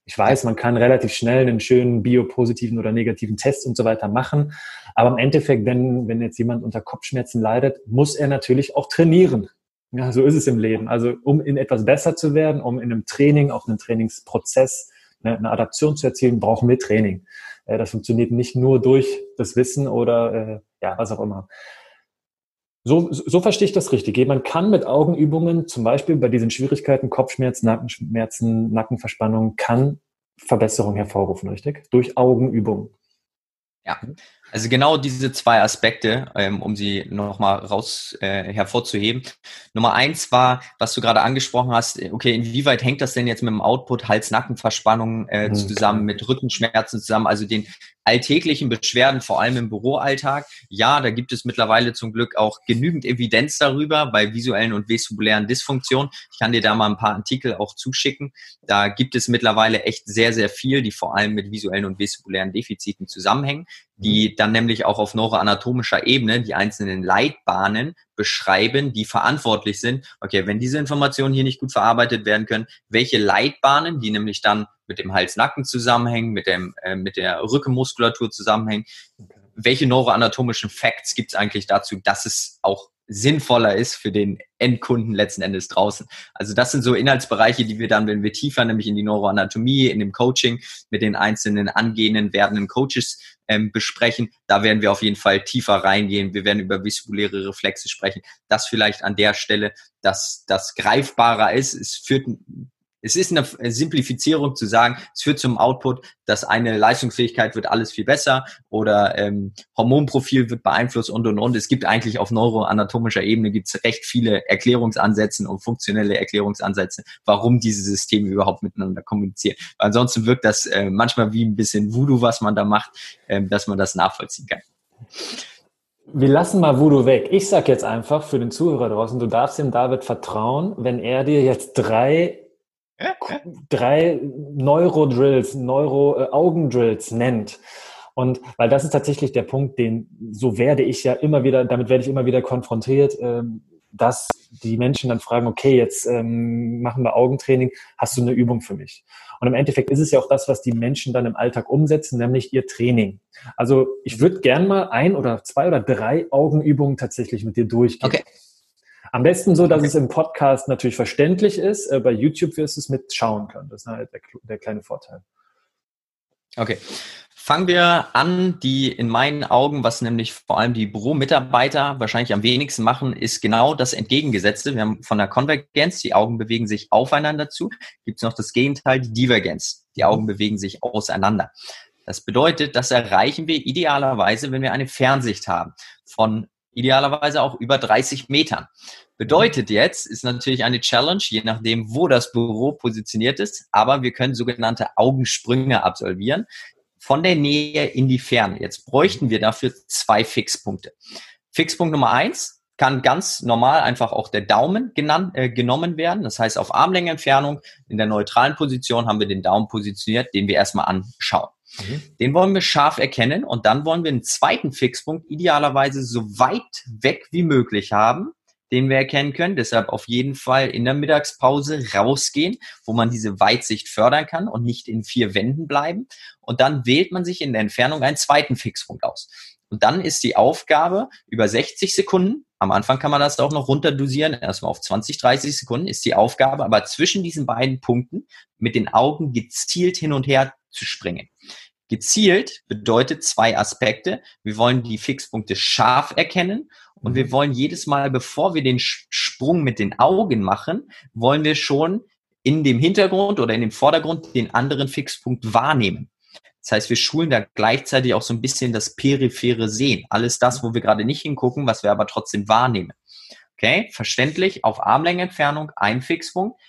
Ich weiß, man kann relativ schnell einen schönen biopositiven oder negativen Test und so weiter machen. Aber im Endeffekt, wenn, wenn jetzt jemand unter Kopfschmerzen leidet, muss er natürlich auch trainieren. Ja, so ist es im Leben. Also um in etwas besser zu werden, um in einem Training, auch einen Trainingsprozess, eine, eine Adaption zu erzielen, brauchen wir Training. Äh, das funktioniert nicht nur durch das Wissen oder äh, ja, was auch immer. So, so verstehe ich das richtig. Man kann mit Augenübungen, zum Beispiel bei diesen Schwierigkeiten, Kopfschmerzen, Nackenschmerzen, Nackenverspannung, kann Verbesserung hervorrufen, richtig? Durch Augenübungen. Ja, also genau diese zwei Aspekte, ähm, um sie nochmal raus äh, hervorzuheben. Nummer eins war, was du gerade angesprochen hast, okay, inwieweit hängt das denn jetzt mit dem Output Hals-Nackenverspannung äh, mhm. zusammen, mit Rückenschmerzen zusammen, also den alltäglichen Beschwerden, vor allem im Büroalltag. Ja, da gibt es mittlerweile zum Glück auch genügend Evidenz darüber bei visuellen und vestibulären Dysfunktionen. Ich kann dir da mal ein paar Artikel auch zuschicken. Da gibt es mittlerweile echt sehr, sehr viel, die vor allem mit visuellen und vestibulären Defiziten zusammenhängen, die mhm. dann nämlich auch auf neuroanatomischer Ebene die einzelnen Leitbahnen beschreiben, die verantwortlich sind. Okay, wenn diese Informationen hier nicht gut verarbeitet werden können, welche Leitbahnen, die nämlich dann mit dem Hals-Nacken zusammenhängen, mit, dem, äh, mit der Rückenmuskulatur zusammenhängen, welche neuroanatomischen Facts gibt es eigentlich dazu, dass es auch sinnvoller ist für den Endkunden letzten Endes draußen. Also das sind so Inhaltsbereiche, die wir dann, wenn wir tiefer nämlich in die Neuroanatomie, in dem Coaching mit den einzelnen angehenden, werdenden Coaches ähm, besprechen, da werden wir auf jeden Fall tiefer reingehen. Wir werden über vestibuläre Reflexe sprechen. Das vielleicht an der Stelle, dass das greifbarer ist. Es führt es ist eine Simplifizierung zu sagen, es führt zum Output, dass eine Leistungsfähigkeit wird alles viel besser oder ähm, Hormonprofil wird beeinflusst und und und. Es gibt eigentlich auf neuroanatomischer Ebene gibt es recht viele Erklärungsansätze und funktionelle Erklärungsansätze, warum diese Systeme überhaupt miteinander kommunizieren. Weil ansonsten wirkt das äh, manchmal wie ein bisschen Voodoo, was man da macht, äh, dass man das nachvollziehen kann. Wir lassen mal Voodoo weg. Ich sag jetzt einfach für den Zuhörer draußen, du darfst dem David vertrauen, wenn er dir jetzt drei, drei Neurodrills, Neuro-Augendrills nennt. Und weil das ist tatsächlich der Punkt, den so werde ich ja immer wieder, damit werde ich immer wieder konfrontiert, ähm, dass die Menschen dann fragen, okay, jetzt ähm, machen wir Augentraining, hast du eine Übung für mich? Und im Endeffekt ist es ja auch das, was die Menschen dann im Alltag umsetzen, nämlich ihr Training. Also ich würde gern mal ein oder zwei oder drei Augenübungen tatsächlich mit dir durchgehen. Okay. Am besten so, dass okay. es im Podcast natürlich verständlich ist. Äh, bei YouTube wirst du es mitschauen können. Das ist halt der, der kleine Vorteil. Okay. Fangen wir an, die in meinen Augen, was nämlich vor allem die Büromitarbeiter wahrscheinlich am wenigsten machen, ist genau das Entgegengesetzte. Wir haben von der Konvergenz, die Augen bewegen sich aufeinander zu, gibt es noch das Gegenteil, die Divergenz. Die Augen bewegen sich auseinander. Das bedeutet, das erreichen wir idealerweise, wenn wir eine Fernsicht haben von idealerweise auch über 30 Metern. Bedeutet jetzt, ist natürlich eine Challenge, je nachdem, wo das Büro positioniert ist, aber wir können sogenannte Augensprünge absolvieren von der Nähe in die Ferne. Jetzt bräuchten wir dafür zwei Fixpunkte. Fixpunkt Nummer eins kann ganz normal einfach auch der Daumen genannt, äh, genommen werden. Das heißt, auf Armlängenentfernung in der neutralen Position haben wir den Daumen positioniert, den wir erstmal anschauen. Mhm. Den wollen wir scharf erkennen und dann wollen wir einen zweiten Fixpunkt idealerweise so weit weg wie möglich haben, den wir erkennen können. Deshalb auf jeden Fall in der Mittagspause rausgehen, wo man diese Weitsicht fördern kann und nicht in vier Wänden bleiben. Und dann wählt man sich in der Entfernung einen zweiten Fixpunkt aus. Und dann ist die Aufgabe über 60 Sekunden, am Anfang kann man das auch noch runterdosieren, erstmal auf 20, 30 Sekunden ist die Aufgabe, aber zwischen diesen beiden Punkten mit den Augen gezielt hin und her zu springen. Gezielt bedeutet zwei Aspekte. Wir wollen die Fixpunkte scharf erkennen und wir mhm. wollen jedes Mal, bevor wir den Sprung mit den Augen machen, wollen wir schon in dem Hintergrund oder in dem Vordergrund den anderen Fixpunkt wahrnehmen. Das heißt, wir schulen da gleichzeitig auch so ein bisschen das periphere Sehen. Alles das, wo wir gerade nicht hingucken, was wir aber trotzdem wahrnehmen. Okay, verständlich, auf Armlängenentfernung ein Fixpunkt,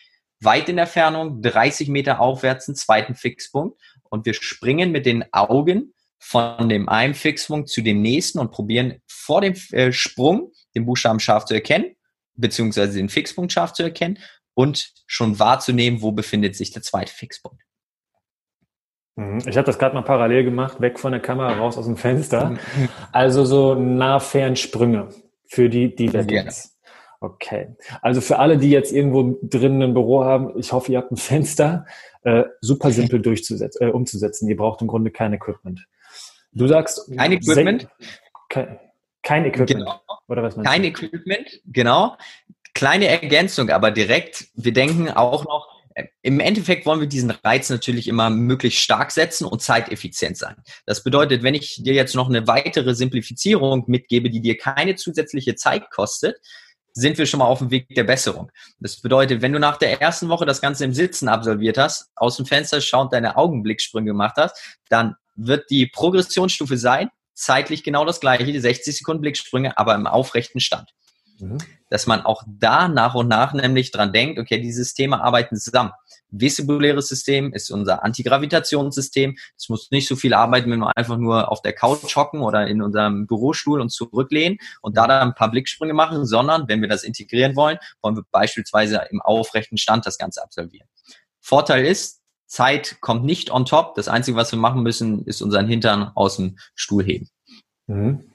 weit in der Fernung 30 Meter aufwärts einen zweiten Fixpunkt und wir springen mit den Augen von dem einen Fixpunkt zu dem nächsten und probieren vor dem äh, Sprung den Buchstaben scharf zu erkennen, beziehungsweise den Fixpunkt scharf zu erkennen und schon wahrzunehmen, wo befindet sich der zweite Fixpunkt. Mhm. Ich habe das gerade mal parallel gemacht, weg von der Kamera, raus aus dem Fenster. Also so nah-fern-Sprünge für die Divergenz. Okay. Also für alle, die jetzt irgendwo drinnen ein Büro haben, ich hoffe, ihr habt ein Fenster, äh, super simpel durchzusetzen, äh, umzusetzen. Ihr braucht im Grunde kein Equipment. Du sagst. Kein Equipment. Kein, kein Equipment. Genau. Oder was meinst kein du? Equipment, genau. Kleine Ergänzung, aber direkt. Wir denken auch noch, äh, im Endeffekt wollen wir diesen Reiz natürlich immer möglichst stark setzen und zeiteffizient sein. Das bedeutet, wenn ich dir jetzt noch eine weitere Simplifizierung mitgebe, die dir keine zusätzliche Zeit kostet, sind wir schon mal auf dem Weg der Besserung. Das bedeutet, wenn du nach der ersten Woche das Ganze im Sitzen absolviert hast, aus dem Fenster schauend deine Augenblicksprünge gemacht hast, dann wird die Progressionsstufe sein, zeitlich genau das gleiche, die 60 Sekunden Blicksprünge, aber im aufrechten Stand. Mhm. Dass man auch da nach und nach nämlich dran denkt, okay, die Systeme arbeiten zusammen. Vestibuläres System ist unser Antigravitationssystem. Es muss nicht so viel arbeiten, wenn wir einfach nur auf der Couch hocken oder in unserem Bürostuhl uns zurücklehnen und da dann ein paar Blicksprünge machen, sondern wenn wir das integrieren wollen, wollen wir beispielsweise im aufrechten Stand das Ganze absolvieren. Vorteil ist, Zeit kommt nicht on top. Das Einzige, was wir machen müssen, ist unseren Hintern aus dem Stuhl heben. Mhm.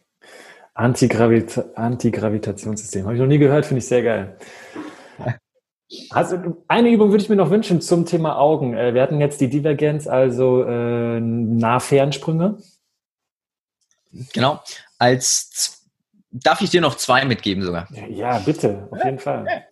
Antigravita Antigravitationssystem. Habe ich noch nie gehört, finde ich sehr geil. Also eine Übung würde ich mir noch wünschen zum Thema Augen. Äh, wir hatten jetzt die Divergenz, also äh, Nah-Fernsprünge. Genau. Als darf ich dir noch zwei mitgeben sogar? Ja, bitte, auf jeden Fall.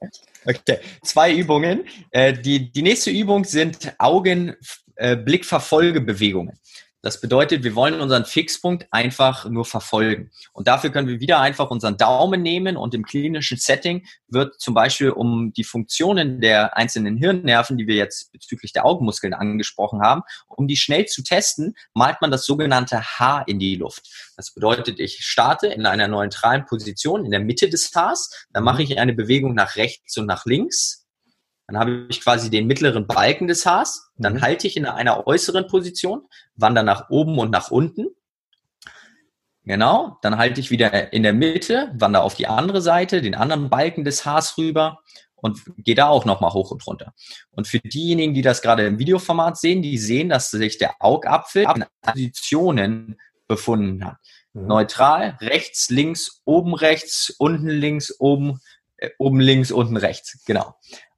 Okay, zwei Übungen. Äh, die, die nächste Übung sind Augen-Blickverfolgebewegungen. Das bedeutet, wir wollen unseren Fixpunkt einfach nur verfolgen. Und dafür können wir wieder einfach unseren Daumen nehmen und im klinischen Setting wird zum Beispiel um die Funktionen der einzelnen Hirnnerven, die wir jetzt bezüglich der Augenmuskeln angesprochen haben, um die schnell zu testen, malt man das sogenannte H in die Luft. Das bedeutet, ich starte in einer neutralen Position in der Mitte des Hs, dann mache ich eine Bewegung nach rechts und nach links, dann habe ich quasi den mittleren Balken des Haars. Dann mhm. halte ich in einer äußeren Position, wandere nach oben und nach unten. Genau, dann halte ich wieder in der Mitte, wandere auf die andere Seite, den anderen Balken des Haars rüber und gehe da auch nochmal hoch und runter. Und für diejenigen, die das gerade im Videoformat sehen, die sehen, dass sich der Augapfel in Positionen befunden hat. Mhm. Neutral, rechts, links, oben rechts, unten links, oben, äh, oben links, unten rechts. Genau.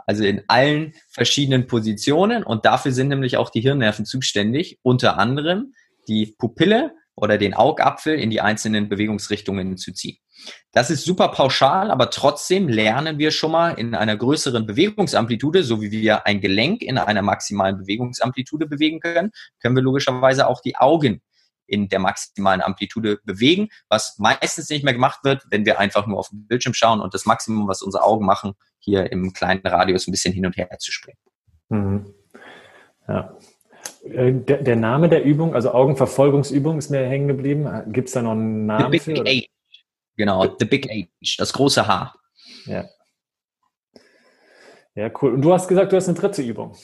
Also in allen verschiedenen Positionen und dafür sind nämlich auch die Hirnnerven zuständig, unter anderem die Pupille oder den Augapfel in die einzelnen Bewegungsrichtungen zu ziehen. Das ist super pauschal, aber trotzdem lernen wir schon mal in einer größeren Bewegungsamplitude, so wie wir ein Gelenk in einer maximalen Bewegungsamplitude bewegen können, können wir logischerweise auch die Augen in der maximalen Amplitude bewegen, was meistens nicht mehr gemacht wird, wenn wir einfach nur auf den Bildschirm schauen und das Maximum, was unsere Augen machen, hier im kleinen Radius ein bisschen hin und her zu springen. Mhm. Ja. Äh, der, der, Name der Übung, also Augenverfolgungsübung, ist mir hängen geblieben. Gibt es da noch einen Namen The Big für? Age. Genau, The Big Age, das große Haar. Ja. Ja, cool. Und du hast gesagt, du hast eine dritte Übung.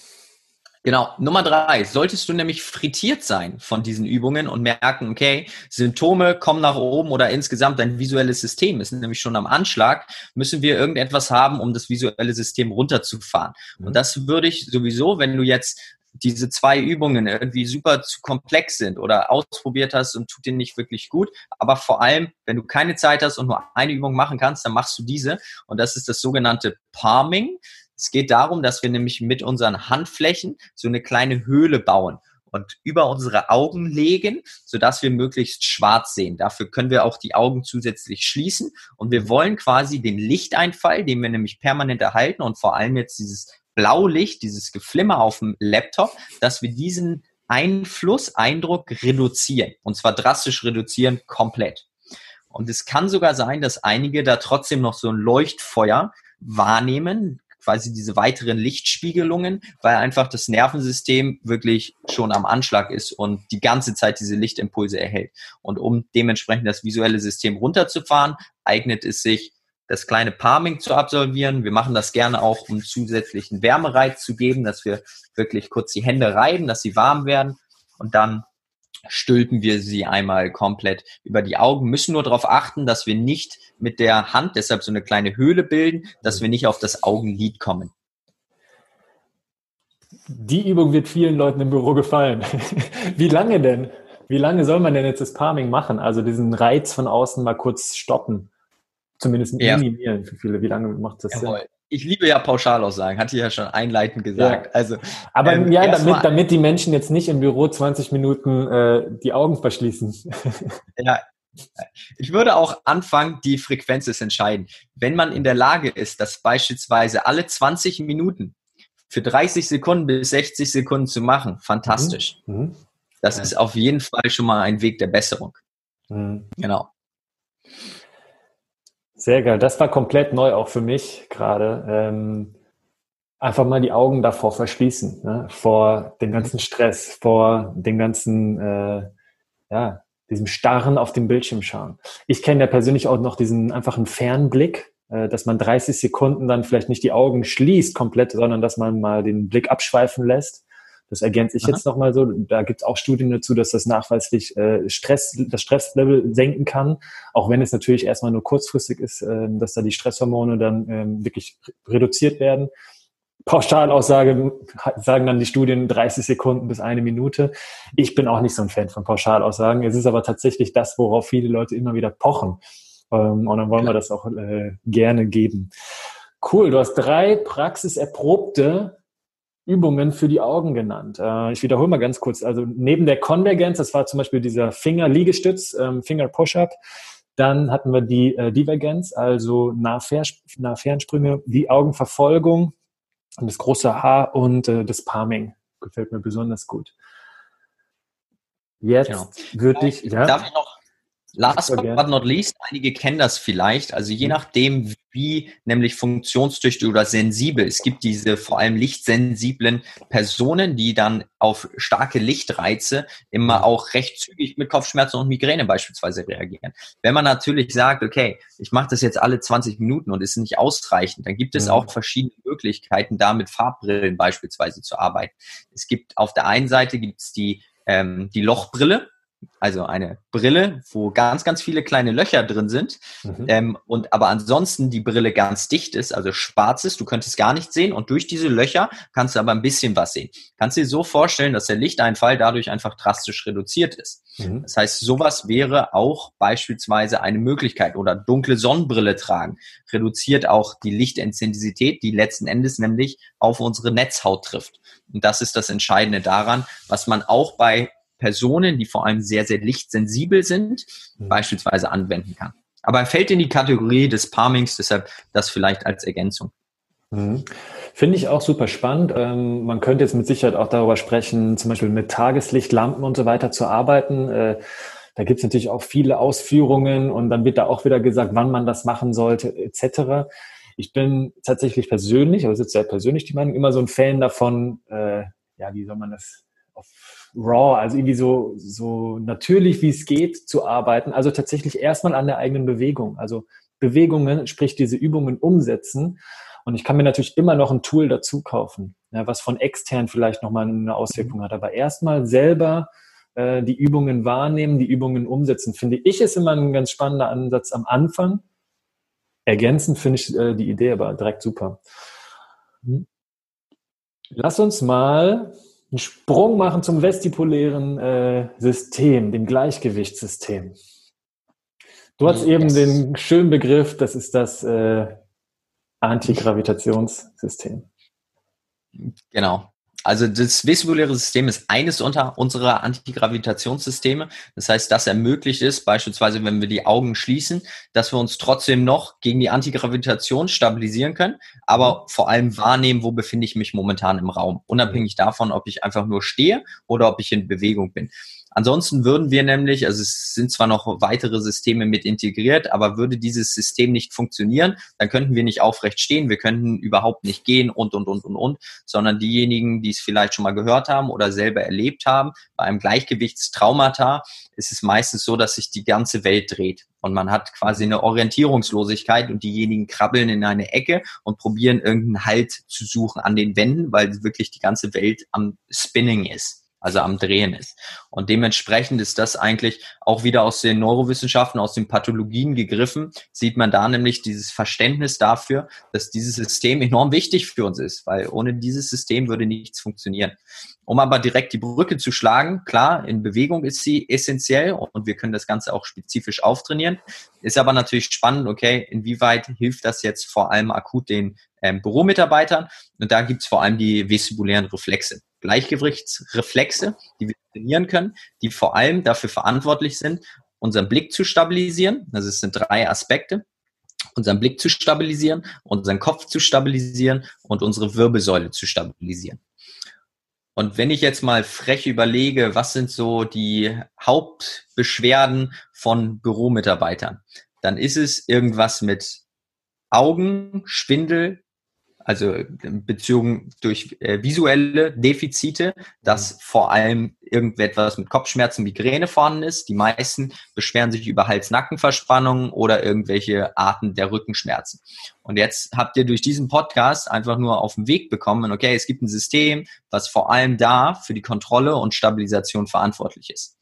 Genau. Nummer drei. Solltest du nämlich frittiert sein von diesen Übungen und merken, okay, Symptome kommen nach oben oder insgesamt dein visuelles System ist nämlich schon am Anschlag, müssen wir irgendetwas haben, um das visuelle System runterzufahren. Mhm. Und das würde ich sowieso, wenn du jetzt diese zwei Übungen irgendwie super zu komplex sind oder ausprobiert hast und tut dir nicht wirklich gut. Aber vor allem, wenn du keine Zeit hast und nur eine Übung machen kannst, dann machst du diese. Und das ist das sogenannte Palming. Es geht darum, dass wir nämlich mit unseren Handflächen so eine kleine Höhle bauen und über unsere Augen legen, sodass wir möglichst schwarz sehen. Dafür können wir auch die Augen zusätzlich schließen und wir wollen quasi den Lichteinfall, den wir nämlich permanent erhalten und vor allem jetzt dieses Blaulicht, dieses Geflimmer auf dem Laptop, dass wir diesen Einfluss, Eindruck reduzieren und zwar drastisch reduzieren komplett. Und es kann sogar sein, dass einige da trotzdem noch so ein Leuchtfeuer wahrnehmen, quasi diese weiteren Lichtspiegelungen, weil einfach das Nervensystem wirklich schon am Anschlag ist und die ganze Zeit diese Lichtimpulse erhält. Und um dementsprechend das visuelle System runterzufahren, eignet es sich, das kleine Palming zu absolvieren. Wir machen das gerne auch, um zusätzlichen Wärmereiz zu geben, dass wir wirklich kurz die Hände reiben, dass sie warm werden und dann stülpen wir sie einmal komplett über die Augen, müssen nur darauf achten, dass wir nicht mit der Hand, deshalb so eine kleine Höhle bilden, dass wir nicht auf das Augenlid kommen. Die Übung wird vielen Leuten im Büro gefallen. Wie lange denn? Wie lange soll man denn jetzt das Palming machen? Also diesen Reiz von außen mal kurz stoppen. Zumindest minimieren für viele. Wie lange macht das Jawohl. Sinn? Ich liebe ja Pauschalaussagen, hatte ich ja schon einleitend gesagt. Ja. Also, Aber ähm, ja, damit, damit die Menschen jetzt nicht im Büro 20 Minuten äh, die Augen verschließen. Ja, ich würde auch anfangen, die Frequenz ist entscheidend. Wenn man in der Lage ist, das beispielsweise alle 20 Minuten für 30 Sekunden bis 60 Sekunden zu machen, fantastisch. Mhm. mhm. Das ja. ist auf jeden Fall schon mal ein Weg der Besserung. Mhm. Genau. Sehr geil. Das war komplett neu auch für mich gerade. Ähm, einfach mal die Augen davor verschließen, ne? vor dem ganzen Stress, vor dem ganzen, äh, ja, diesem Starren auf dem Bildschirm schauen. Ich kenne ja persönlich auch noch diesen einfachen Fernblick, äh, dass man 30 Sekunden dann vielleicht nicht die Augen schließt komplett, sondern dass man mal den Blick abschweifen lässt das ergänze ich Aha. jetzt nochmal so. Da gibt es auch Studien dazu, dass das nachweislich äh, Stress, das Stresslevel senken kann, auch wenn es natürlich erstmal nur kurzfristig ist, äh, dass da die Stresshormone dann ähm, wirklich reduziert werden. Pauschalaussage sagen dann die Studien 30 Sekunden bis eine Minute. Ich bin auch nicht so ein Fan von Pauschalaussagen. Es ist aber tatsächlich das, worauf viele Leute immer wieder pochen. Ähm, und dann wollen wir das auch äh, gerne geben. Cool, du hast drei praxiserprobte Übungen für die Augen genannt. Äh, ich wiederhole mal ganz kurz. Also neben der Konvergenz, das war zum Beispiel dieser Finger-Liegestütz, ähm, Finger-Push-Up. Dann hatten wir die äh, Divergenz, also Nah-Fernsprünge, die Augenverfolgung und das große Haar und äh, das Palming. Gefällt mir besonders gut. Jetzt genau. würde ich, ja. Darf ich noch Last but not least, einige kennen das vielleicht. Also je mhm. nachdem, wie nämlich funktionstüchtig oder sensibel. Es gibt diese vor allem lichtsensiblen Personen, die dann auf starke Lichtreize immer mhm. auch recht zügig mit Kopfschmerzen und Migräne beispielsweise reagieren. Wenn man natürlich sagt, okay, ich mache das jetzt alle 20 Minuten und ist nicht ausreichend, dann gibt es mhm. auch verschiedene Möglichkeiten, da mit Farbbrillen beispielsweise zu arbeiten. Es gibt auf der einen Seite gibt es die, ähm, die Lochbrille, also eine Brille, wo ganz, ganz viele kleine Löcher drin sind mhm. ähm, und aber ansonsten die Brille ganz dicht ist, also schwarz ist, du könntest gar nichts sehen und durch diese Löcher kannst du aber ein bisschen was sehen. Kannst du dir so vorstellen, dass der Lichteinfall dadurch einfach drastisch reduziert ist. Mhm. Das heißt, sowas wäre auch beispielsweise eine Möglichkeit oder dunkle Sonnenbrille tragen, reduziert auch die Lichtintensität, die letzten Endes nämlich auf unsere Netzhaut trifft. Und das ist das Entscheidende daran, was man auch bei Personen, die vor allem sehr, sehr lichtsensibel sind, mhm. beispielsweise anwenden kann. Aber er fällt in die Kategorie des Palmings, deshalb das vielleicht als Ergänzung. Mhm. Finde ich auch super spannend. Ähm, man könnte jetzt mit Sicherheit auch darüber sprechen, zum Beispiel mit Tageslichtlampen und so weiter zu arbeiten. Äh, da gibt es natürlich auch viele Ausführungen und dann wird da auch wieder gesagt, wann man das machen sollte, etc. Ich bin tatsächlich persönlich, aber es ist sehr persönlich die Meinung, immer so ein Fan davon, äh, ja, wie soll man das raw, also irgendwie so, so natürlich wie es geht zu arbeiten. Also tatsächlich erstmal an der eigenen Bewegung. Also Bewegungen, sprich diese Übungen umsetzen. Und ich kann mir natürlich immer noch ein Tool dazu kaufen, ja, was von extern vielleicht nochmal eine Auswirkung hat. Aber erstmal selber äh, die Übungen wahrnehmen, die Übungen umsetzen, finde ich, ist immer ein ganz spannender Ansatz am Anfang. Ergänzend finde ich äh, die Idee aber direkt super. Hm. Lass uns mal einen Sprung machen zum vestibulären äh, System, dem Gleichgewichtssystem. Du hast yes. eben den schönen Begriff, das ist das äh, Antigravitationssystem. Genau. Also das vestibuläre System ist eines unter unserer Antigravitationssysteme. Das heißt, das ermöglicht es beispielsweise, wenn wir die Augen schließen, dass wir uns trotzdem noch gegen die Antigravitation stabilisieren können, aber mhm. vor allem wahrnehmen, wo befinde ich mich momentan im Raum, unabhängig davon, ob ich einfach nur stehe oder ob ich in Bewegung bin. Ansonsten würden wir nämlich, also es sind zwar noch weitere Systeme mit integriert, aber würde dieses System nicht funktionieren, dann könnten wir nicht aufrecht stehen, wir könnten überhaupt nicht gehen und, und, und, und, und, sondern diejenigen, die es vielleicht schon mal gehört haben oder selber erlebt haben, bei einem Gleichgewichtstraumata ist es meistens so, dass sich die ganze Welt dreht. Und man hat quasi eine Orientierungslosigkeit und diejenigen krabbeln in eine Ecke und probieren irgendeinen Halt zu suchen an den Wänden, weil wirklich die ganze Welt am Spinning ist also am Drehen ist. Und dementsprechend ist das eigentlich auch wieder aus den Neurowissenschaften, aus den Pathologien gegriffen, sieht man da nämlich dieses Verständnis dafür, dass dieses System enorm wichtig für uns ist, weil ohne dieses System würde nichts funktionieren. Um aber direkt die Brücke zu schlagen, klar, in Bewegung ist sie essentiell und wir können das Ganze auch spezifisch auftrainieren. Ist aber natürlich spannend, okay, inwieweit hilft das jetzt vor allem akut den ähm, Büromitarbeitern? Und da gibt's vor allem die vestibulären Reflexe. Gleichgewichtsreflexe, die wir trainieren können, die vor allem dafür verantwortlich sind, unseren Blick zu stabilisieren. Also es sind drei Aspekte. Unseren Blick zu stabilisieren, unseren Kopf zu stabilisieren und unsere Wirbelsäule zu stabilisieren. Und wenn ich jetzt mal frech überlege, was sind so die Hauptbeschwerden von Büromitarbeitern, dann ist es irgendwas mit Augen, Schwindel, also Beziehungen durch äh, visuelle Defizite, dass mhm. vor allem irgendetwas mit Kopfschmerzen, Migräne vorhanden ist. Die meisten beschweren sich über Hals-Nackenverspannungen oder irgendwelche Arten der Rückenschmerzen. Und jetzt habt ihr durch diesen Podcast einfach nur auf den Weg bekommen, okay, es gibt ein System, was vor allem da für die Kontrolle und Stabilisation verantwortlich ist.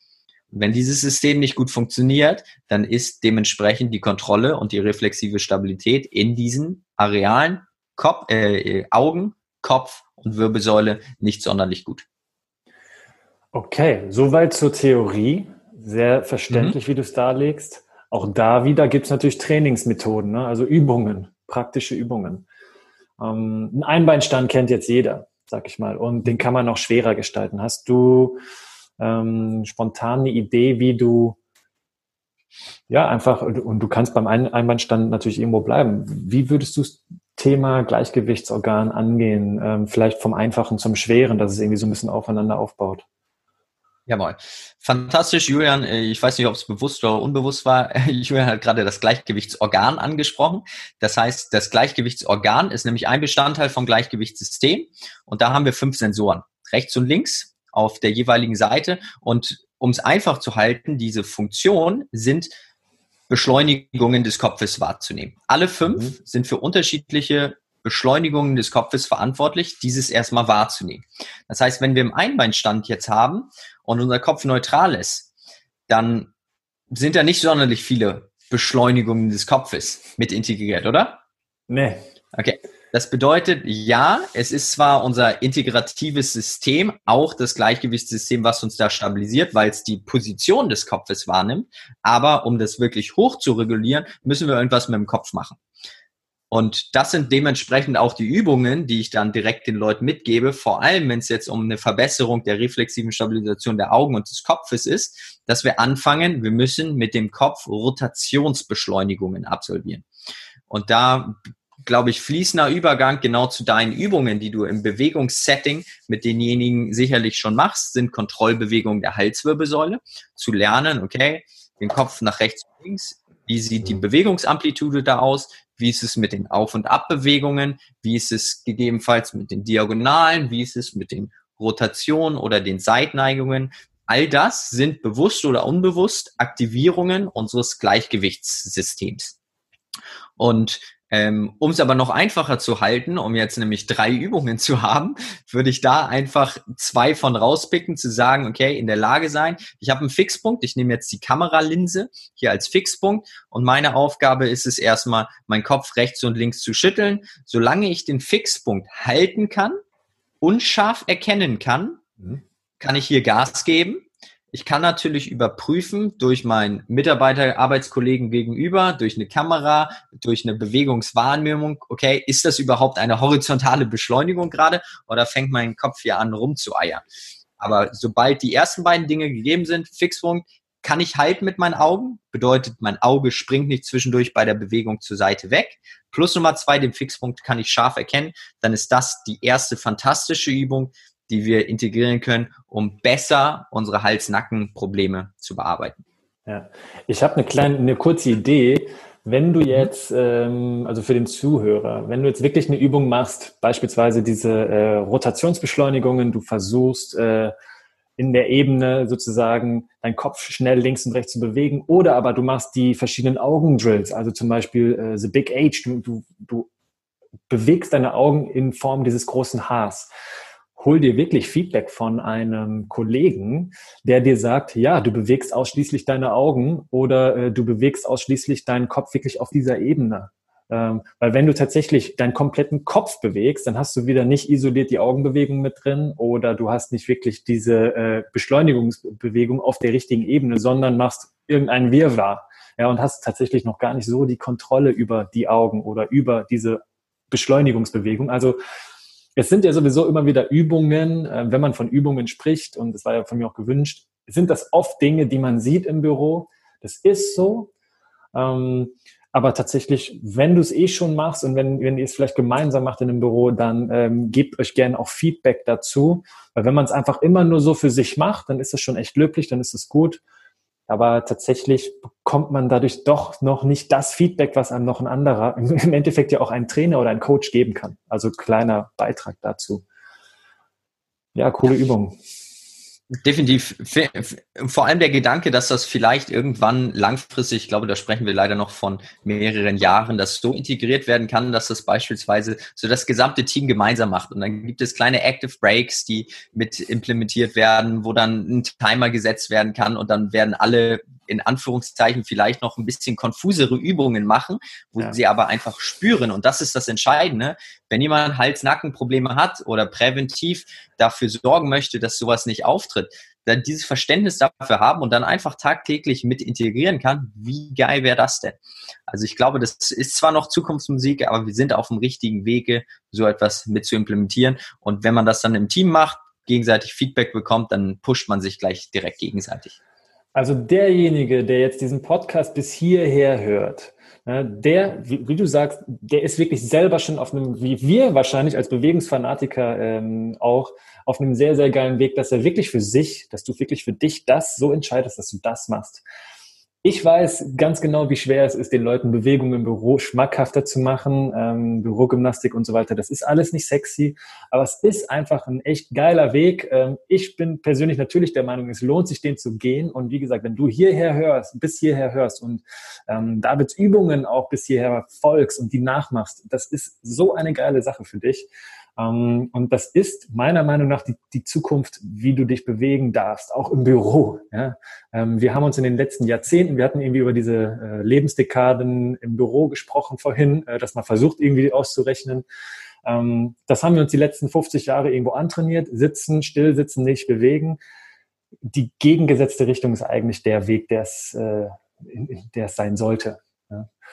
Und wenn dieses System nicht gut funktioniert, dann ist dementsprechend die Kontrolle und die reflexive Stabilität in diesen Arealen Kopf, äh, Augen, Kopf und Wirbelsäule nicht sonderlich gut. Okay, soweit zur Theorie. Sehr verständlich, mhm. wie du es darlegst. Auch da wieder gibt es natürlich Trainingsmethoden, ne? also Übungen, praktische Übungen. Ähm, ein Einbeinstand kennt jetzt jeder, sag ich mal, und den kann man noch schwerer gestalten. Hast du ähm, spontan eine Idee, wie du ja einfach, und du kannst beim Einbeinstand natürlich irgendwo bleiben. Wie würdest du es Thema Gleichgewichtsorgan angehen? Ähm, vielleicht vom Einfachen zum Schweren, dass es irgendwie so ein bisschen aufeinander aufbaut. Jawohl. Fantastisch, Julian. Äh, ich weiß nicht, ob es bewusst oder unbewusst war. Julian hat gerade das Gleichgewichtsorgan angesprochen. Das heißt, das Gleichgewichtsorgan ist nämlich ein Bestandteil vom Gleichgewichtssystem. Und da haben wir fünf Sensoren. Rechts und links auf der jeweiligen Seite. Und um es einfach zu halten, diese Funktion sind Beschleunigungen des Kopfes wahrzunehmen. Alle fünf mhm. sind für unterschiedliche Beschleunigungen des Kopfes verantwortlich, dieses erstmal wahrzunehmen. Das heißt, wenn wir im Einbeinstand jetzt haben und unser Kopf neutral ist, dann sind da nicht sonderlich viele Beschleunigungen des Kopfes mit integriert, oder? Nee. Das bedeutet, ja, es ist zwar unser integratives System, auch das Gleichgewichtssystem, was uns da stabilisiert, weil es die Position des Kopfes wahrnimmt, aber um das wirklich hoch zu regulieren, müssen wir irgendwas mit dem Kopf machen. Und das sind dementsprechend auch die Übungen, die ich dann direkt den Leuten mitgebe, vor allem wenn es jetzt um eine Verbesserung der reflexiven Stabilisation der Augen und des Kopfes ist, dass wir anfangen, wir müssen mit dem Kopf Rotationsbeschleunigungen absolvieren. Und da glaube ich, fließender Übergang genau zu deinen Übungen, die du im Bewegungssetting mit denjenigen sicherlich schon machst, sind Kontrollbewegungen der Halswirbelsäule. Zu lernen, okay, den Kopf nach rechts und links, wie sieht die. Bewegungsamplitude da aus, wie ist es mit den Auf- und Abbewegungen, wie ist es gegebenenfalls mit den Diagonalen, wie ist es mit den Rotationen oder den Seitneigungen. All das sind bewusst oder unbewusst Aktivierungen unseres Gleichgewichtssystems. Und ähm, um es aber noch einfacher zu halten, um jetzt nämlich drei Übungen zu haben, würde ich da einfach zwei von rauspicken, zu sagen, okay, in der Lage sein, ich habe einen Fixpunkt, ich nehme jetzt die Kameralinse hier als Fixpunkt und meine Aufgabe ist es erstmal, meinen Kopf rechts und links zu schütteln. Solange ich den Fixpunkt halten kann, unscharf erkennen kann, mhm. kann ich hier Gas geben ich kann natürlich überprüfen durch meinen Mitarbeiter, Arbeitskollegen gegenüber, durch eine Kamera, durch eine Bewegungswahrnehmung, okay, ist das überhaupt eine horizontale Beschleunigung gerade oder fängt mein Kopf hier an rumzueiern? Aber sobald die ersten beiden Dinge gegeben sind, Fixpunkt, kann ich halten mit meinen Augen, bedeutet, mein Auge springt nicht zwischendurch bei der Bewegung zur Seite weg. Plus Nummer zwei, den Fixpunkt kann ich scharf erkennen. Dann ist das die erste fantastische Übung, die wir integrieren können, um besser unsere Hals-Nacken-Probleme zu bearbeiten. Ja, ich habe eine kleine, eine kurze Idee. Wenn du mhm. jetzt, ähm, also für den Zuhörer, wenn du jetzt wirklich eine Übung machst, beispielsweise diese äh, Rotationsbeschleunigungen, du versuchst äh, in der Ebene sozusagen deinen Kopf schnell links und rechts zu bewegen, oder aber du machst die verschiedenen Augendrills, also zum Beispiel äh, The Big H, du, du, du bewegst deine Augen in Form dieses großen Haars hol dir wirklich Feedback von einem Kollegen, der dir sagt, ja, du bewegst ausschließlich deine Augen oder äh, du bewegst ausschließlich deinen Kopf wirklich auf dieser Ebene. Ähm, weil wenn du tatsächlich deinen kompletten Kopf bewegst, dann hast du wieder nicht isoliert die Augenbewegung mit drin oder du hast nicht wirklich diese äh, Beschleunigungsbewegung auf der richtigen Ebene, sondern machst irgendeinen Wirrwarr. Ja, und hast tatsächlich noch gar nicht so die Kontrolle über die Augen oder über diese Beschleunigungsbewegung. Also es sind ja sowieso immer wieder Übungen, äh, wenn man von Übungen spricht, und das war ja von mir auch gewünscht, sind das oft Dinge, die man sieht im Büro. Das ist so. Ähm, aber tatsächlich, wenn du es eh schon machst und wenn, wenn ihr es vielleicht gemeinsam macht in einem Büro, dann ähm, gebt euch gerne auch Feedback dazu. Weil wenn man es einfach immer nur so für sich macht, dann ist es schon echt löblich, dann ist es gut. Aber tatsächlich bekommt man dadurch doch noch nicht das Feedback, was einem noch ein anderer, im Endeffekt ja auch ein Trainer oder ein Coach geben kann. Also kleiner Beitrag dazu. Ja, coole Übung. Definitiv. Vor allem der Gedanke, dass das vielleicht irgendwann langfristig, ich glaube, da sprechen wir leider noch von mehreren Jahren, dass so integriert werden kann, dass das beispielsweise so das gesamte Team gemeinsam macht. Und dann gibt es kleine Active Breaks, die mit implementiert werden, wo dann ein Timer gesetzt werden kann und dann werden alle in Anführungszeichen vielleicht noch ein bisschen konfusere Übungen machen, wo ja. sie aber einfach spüren. Und das ist das Entscheidende. Wenn jemand Hals-Nacken-Probleme hat oder präventiv dafür sorgen möchte, dass sowas nicht auftritt, dann dieses Verständnis dafür haben und dann einfach tagtäglich mit integrieren kann, wie geil wäre das denn? Also ich glaube, das ist zwar noch Zukunftsmusik, aber wir sind auf dem richtigen Wege, so etwas mit zu implementieren. Und wenn man das dann im Team macht, gegenseitig Feedback bekommt, dann pusht man sich gleich direkt gegenseitig. Also derjenige, der jetzt diesen Podcast bis hierher hört, ne, der, wie, du sagst, der ist wirklich selber schon auf einem, wie wir wahrscheinlich als Bewegungsfanatiker ähm, auch, auf einem sehr, sehr geilen Weg, dass er wirklich für sich, dass du wirklich für dich das so entscheidest, dass du das machst. Ich weiß ganz genau, wie schwer es ist, den Leuten Bewegungen im Büro schmackhafter zu machen, ähm, Bürogymnastik und so weiter. Das ist alles nicht sexy, aber es ist einfach ein echt geiler Weg. Ähm, ich bin persönlich natürlich der Meinung, es lohnt sich, den zu gehen. Und wie gesagt, wenn du hierher hörst, bis hierher hörst und ähm, Davids Übungen auch bis hierher folgst und die nachmachst, das ist so eine geile Sache für dich. Ähm, und das ist meiner Meinung nach die, die Zukunft, wie du dich bewegen darfst, auch im Büro. Ja? Ähm, wir haben uns in den letzten Jahrzehnten, wir hatten irgendwie über diese äh, Lebensdekaden im Büro gesprochen vorhin, äh, dass man versucht irgendwie auszurechnen. Ähm, das haben wir uns die letzten 50 Jahre irgendwo antrainiert. Sitzen, still sitzen, nicht bewegen. Die gegengesetzte Richtung ist eigentlich der Weg, der es, äh, der es sein sollte.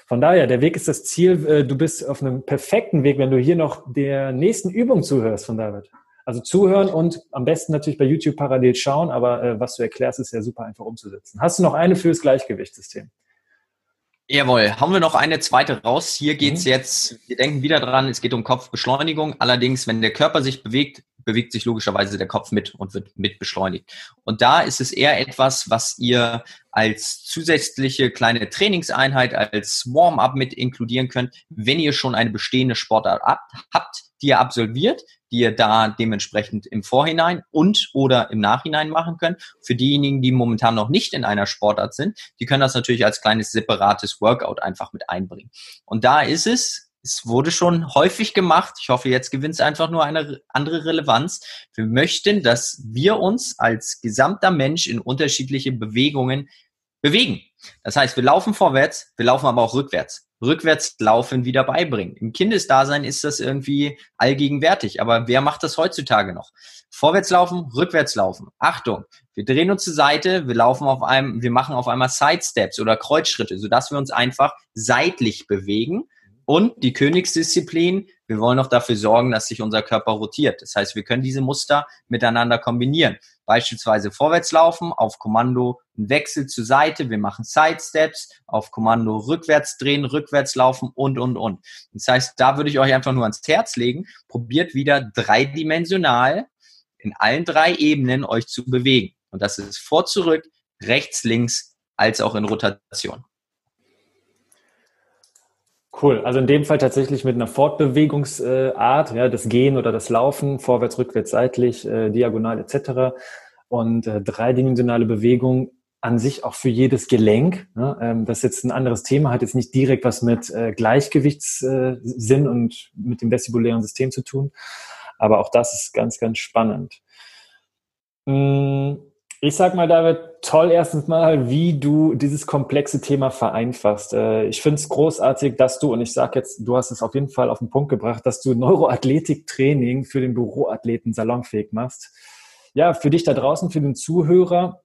Von daher, der Weg ist das Ziel. Äh, du bist auf einem perfekten Weg, wenn du hier noch der nächsten Übung zuhörst von David. Also zuhören und am besten natürlich bei YouTube parallel schauen, aber äh, was du erklärst, ist ja super einfach umzusetzen. Hast du noch eine fürs Gleichgewichtssystem? Jawohl, haben wir noch eine zweite raus. Hier geht's mhm. jetzt, wir denken wieder dran, es geht um Kopfbeschleunigung. Allerdings, wenn der Körper sich bewegt, bewegt sich logischerweise der Kopf mit und wird mit beschleunigt. Und da ist es eher etwas, was ihr als zusätzliche kleine Trainingseinheit, als Warm-up mit inkludieren könnt, wenn ihr schon eine bestehende Sportart habt, die ihr absolviert, die ihr da dementsprechend im Vorhinein und oder im Nachhinein machen könnt. Für diejenigen, die momentan noch nicht in einer Sportart sind, die können das natürlich als kleines separates Workout einfach mit einbringen. Und da ist es, es wurde schon häufig gemacht. Ich hoffe, jetzt gewinnt es einfach nur eine andere Relevanz. Wir möchten, dass wir uns als gesamter Mensch in unterschiedliche Bewegungen bewegen. Das heißt, wir laufen vorwärts, wir laufen aber auch rückwärts. Rückwärts laufen wieder beibringen. Im Kindesdasein ist das irgendwie allgegenwärtig. Aber wer macht das heutzutage noch? Vorwärts laufen, rückwärts laufen. Achtung, wir drehen uns zur Seite, wir laufen auf einem, wir machen auf einmal Sidesteps oder Kreuzschritte, sodass wir uns einfach seitlich bewegen und die Königsdisziplin, wir wollen auch dafür sorgen, dass sich unser Körper rotiert. Das heißt, wir können diese Muster miteinander kombinieren. Beispielsweise vorwärts laufen, auf Kommando ein Wechsel zur Seite, wir machen Sidesteps, auf Kommando rückwärts drehen, rückwärts laufen und, und, und. Das heißt, da würde ich euch einfach nur ans Herz legen, probiert wieder dreidimensional in allen drei Ebenen euch zu bewegen. Und das ist vor, zurück, rechts, links, als auch in Rotation. Cool. Also in dem Fall tatsächlich mit einer Fortbewegungsart, ja, das Gehen oder das Laufen, vorwärts, rückwärts, seitlich, äh, diagonal etc. Und äh, dreidimensionale Bewegung an sich auch für jedes Gelenk. Ne? Ähm, das ist jetzt ein anderes Thema, hat jetzt nicht direkt was mit äh, Gleichgewichtssinn und mit dem vestibulären System zu tun. Aber auch das ist ganz, ganz spannend. Hm ich sag mal, David, toll erstens mal, wie du dieses komplexe Thema vereinfachst. Äh, ich finde es großartig, dass du, und ich sag jetzt, du hast es auf jeden Fall auf den Punkt gebracht, dass du Neuroathletik-Training für den Büroathleten salonfähig machst. Ja, für dich da draußen, für den Zuhörer,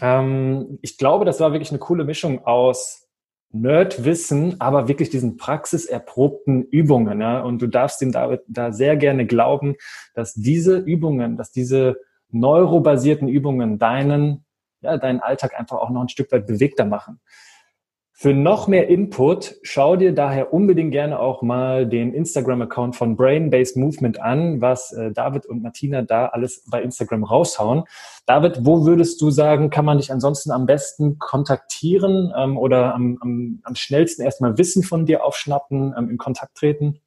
ähm, ich glaube, das war wirklich eine coole Mischung aus Nerdwissen, aber wirklich diesen praxiserprobten Übungen. Ja? Und du darfst ihm da, da sehr gerne glauben, dass diese Übungen, dass diese neurobasierten Übungen deinen, ja, deinen Alltag einfach auch noch ein Stück weit bewegter machen. Für noch mehr Input schau dir daher unbedingt gerne auch mal den Instagram-Account von Brain-Based Movement an, was äh, David und Martina da alles bei Instagram raushauen. David, wo würdest du sagen, kann man dich ansonsten am besten kontaktieren ähm, oder am, am, am schnellsten erstmal Wissen von dir aufschnappen, ähm, in Kontakt treten?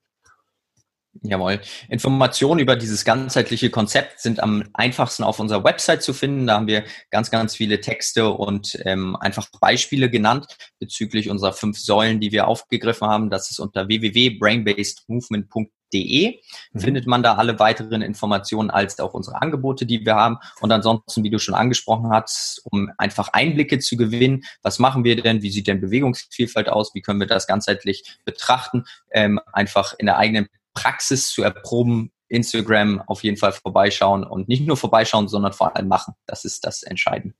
Jawohl. Informationen über dieses ganzheitliche Konzept sind am einfachsten auf unserer Website zu finden. Da haben wir ganz, ganz viele Texte und ähm, einfach Beispiele genannt bezüglich unserer fünf Säulen, die wir aufgegriffen haben. Das ist unter www.brainbasedmovement.de. Mhm. Findet man da alle weiteren Informationen als auch unsere Angebote, die wir haben. Und ansonsten, wie du schon angesprochen hast, um einfach Einblicke zu gewinnen, was machen wir denn, wie sieht denn Bewegungsvielfalt aus, wie können wir das ganzheitlich betrachten, ähm, einfach in der eigenen Praxis zu erproben, Instagram auf jeden Fall vorbeischauen und nicht nur vorbeischauen, sondern vor allem machen. Das ist das Entscheidende.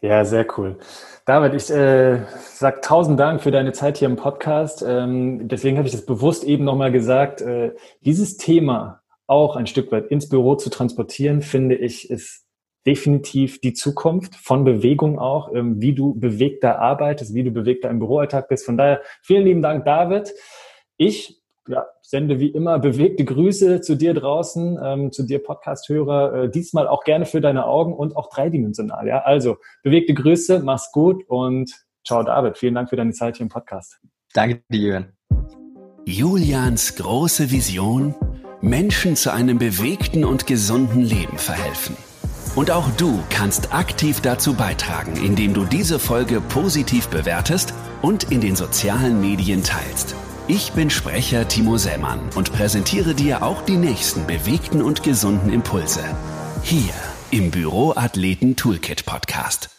Ja, sehr cool. David, ich äh, sage tausend Dank für deine Zeit hier im Podcast. Ähm, deswegen habe ich das bewusst eben nochmal gesagt. Äh, dieses Thema auch ein Stück weit ins Büro zu transportieren, finde ich, ist definitiv die Zukunft von Bewegung auch, ähm, wie du bewegter arbeitest, wie du bewegter im Büroalltag bist. Von daher vielen lieben Dank, David. Ich ja, sende wie immer bewegte Grüße zu dir draußen, ähm, zu dir Podcast-Hörer, äh, diesmal auch gerne für deine Augen und auch dreidimensional. Ja, also bewegte Grüße, mach's gut und ciao David. Vielen Dank für deine Zeit hier im Podcast. Danke dir, Jürgen. Julians große Vision, Menschen zu einem bewegten und gesunden Leben verhelfen. Und auch du kannst aktiv dazu beitragen, indem du diese Folge positiv bewertest und in den sozialen Medien teilst. Ich bin Sprecher Timo Sämann und präsentiere dir auch die nächsten bewegten und gesunden Impulse. Hier im Büroathleten Toolkit Podcast.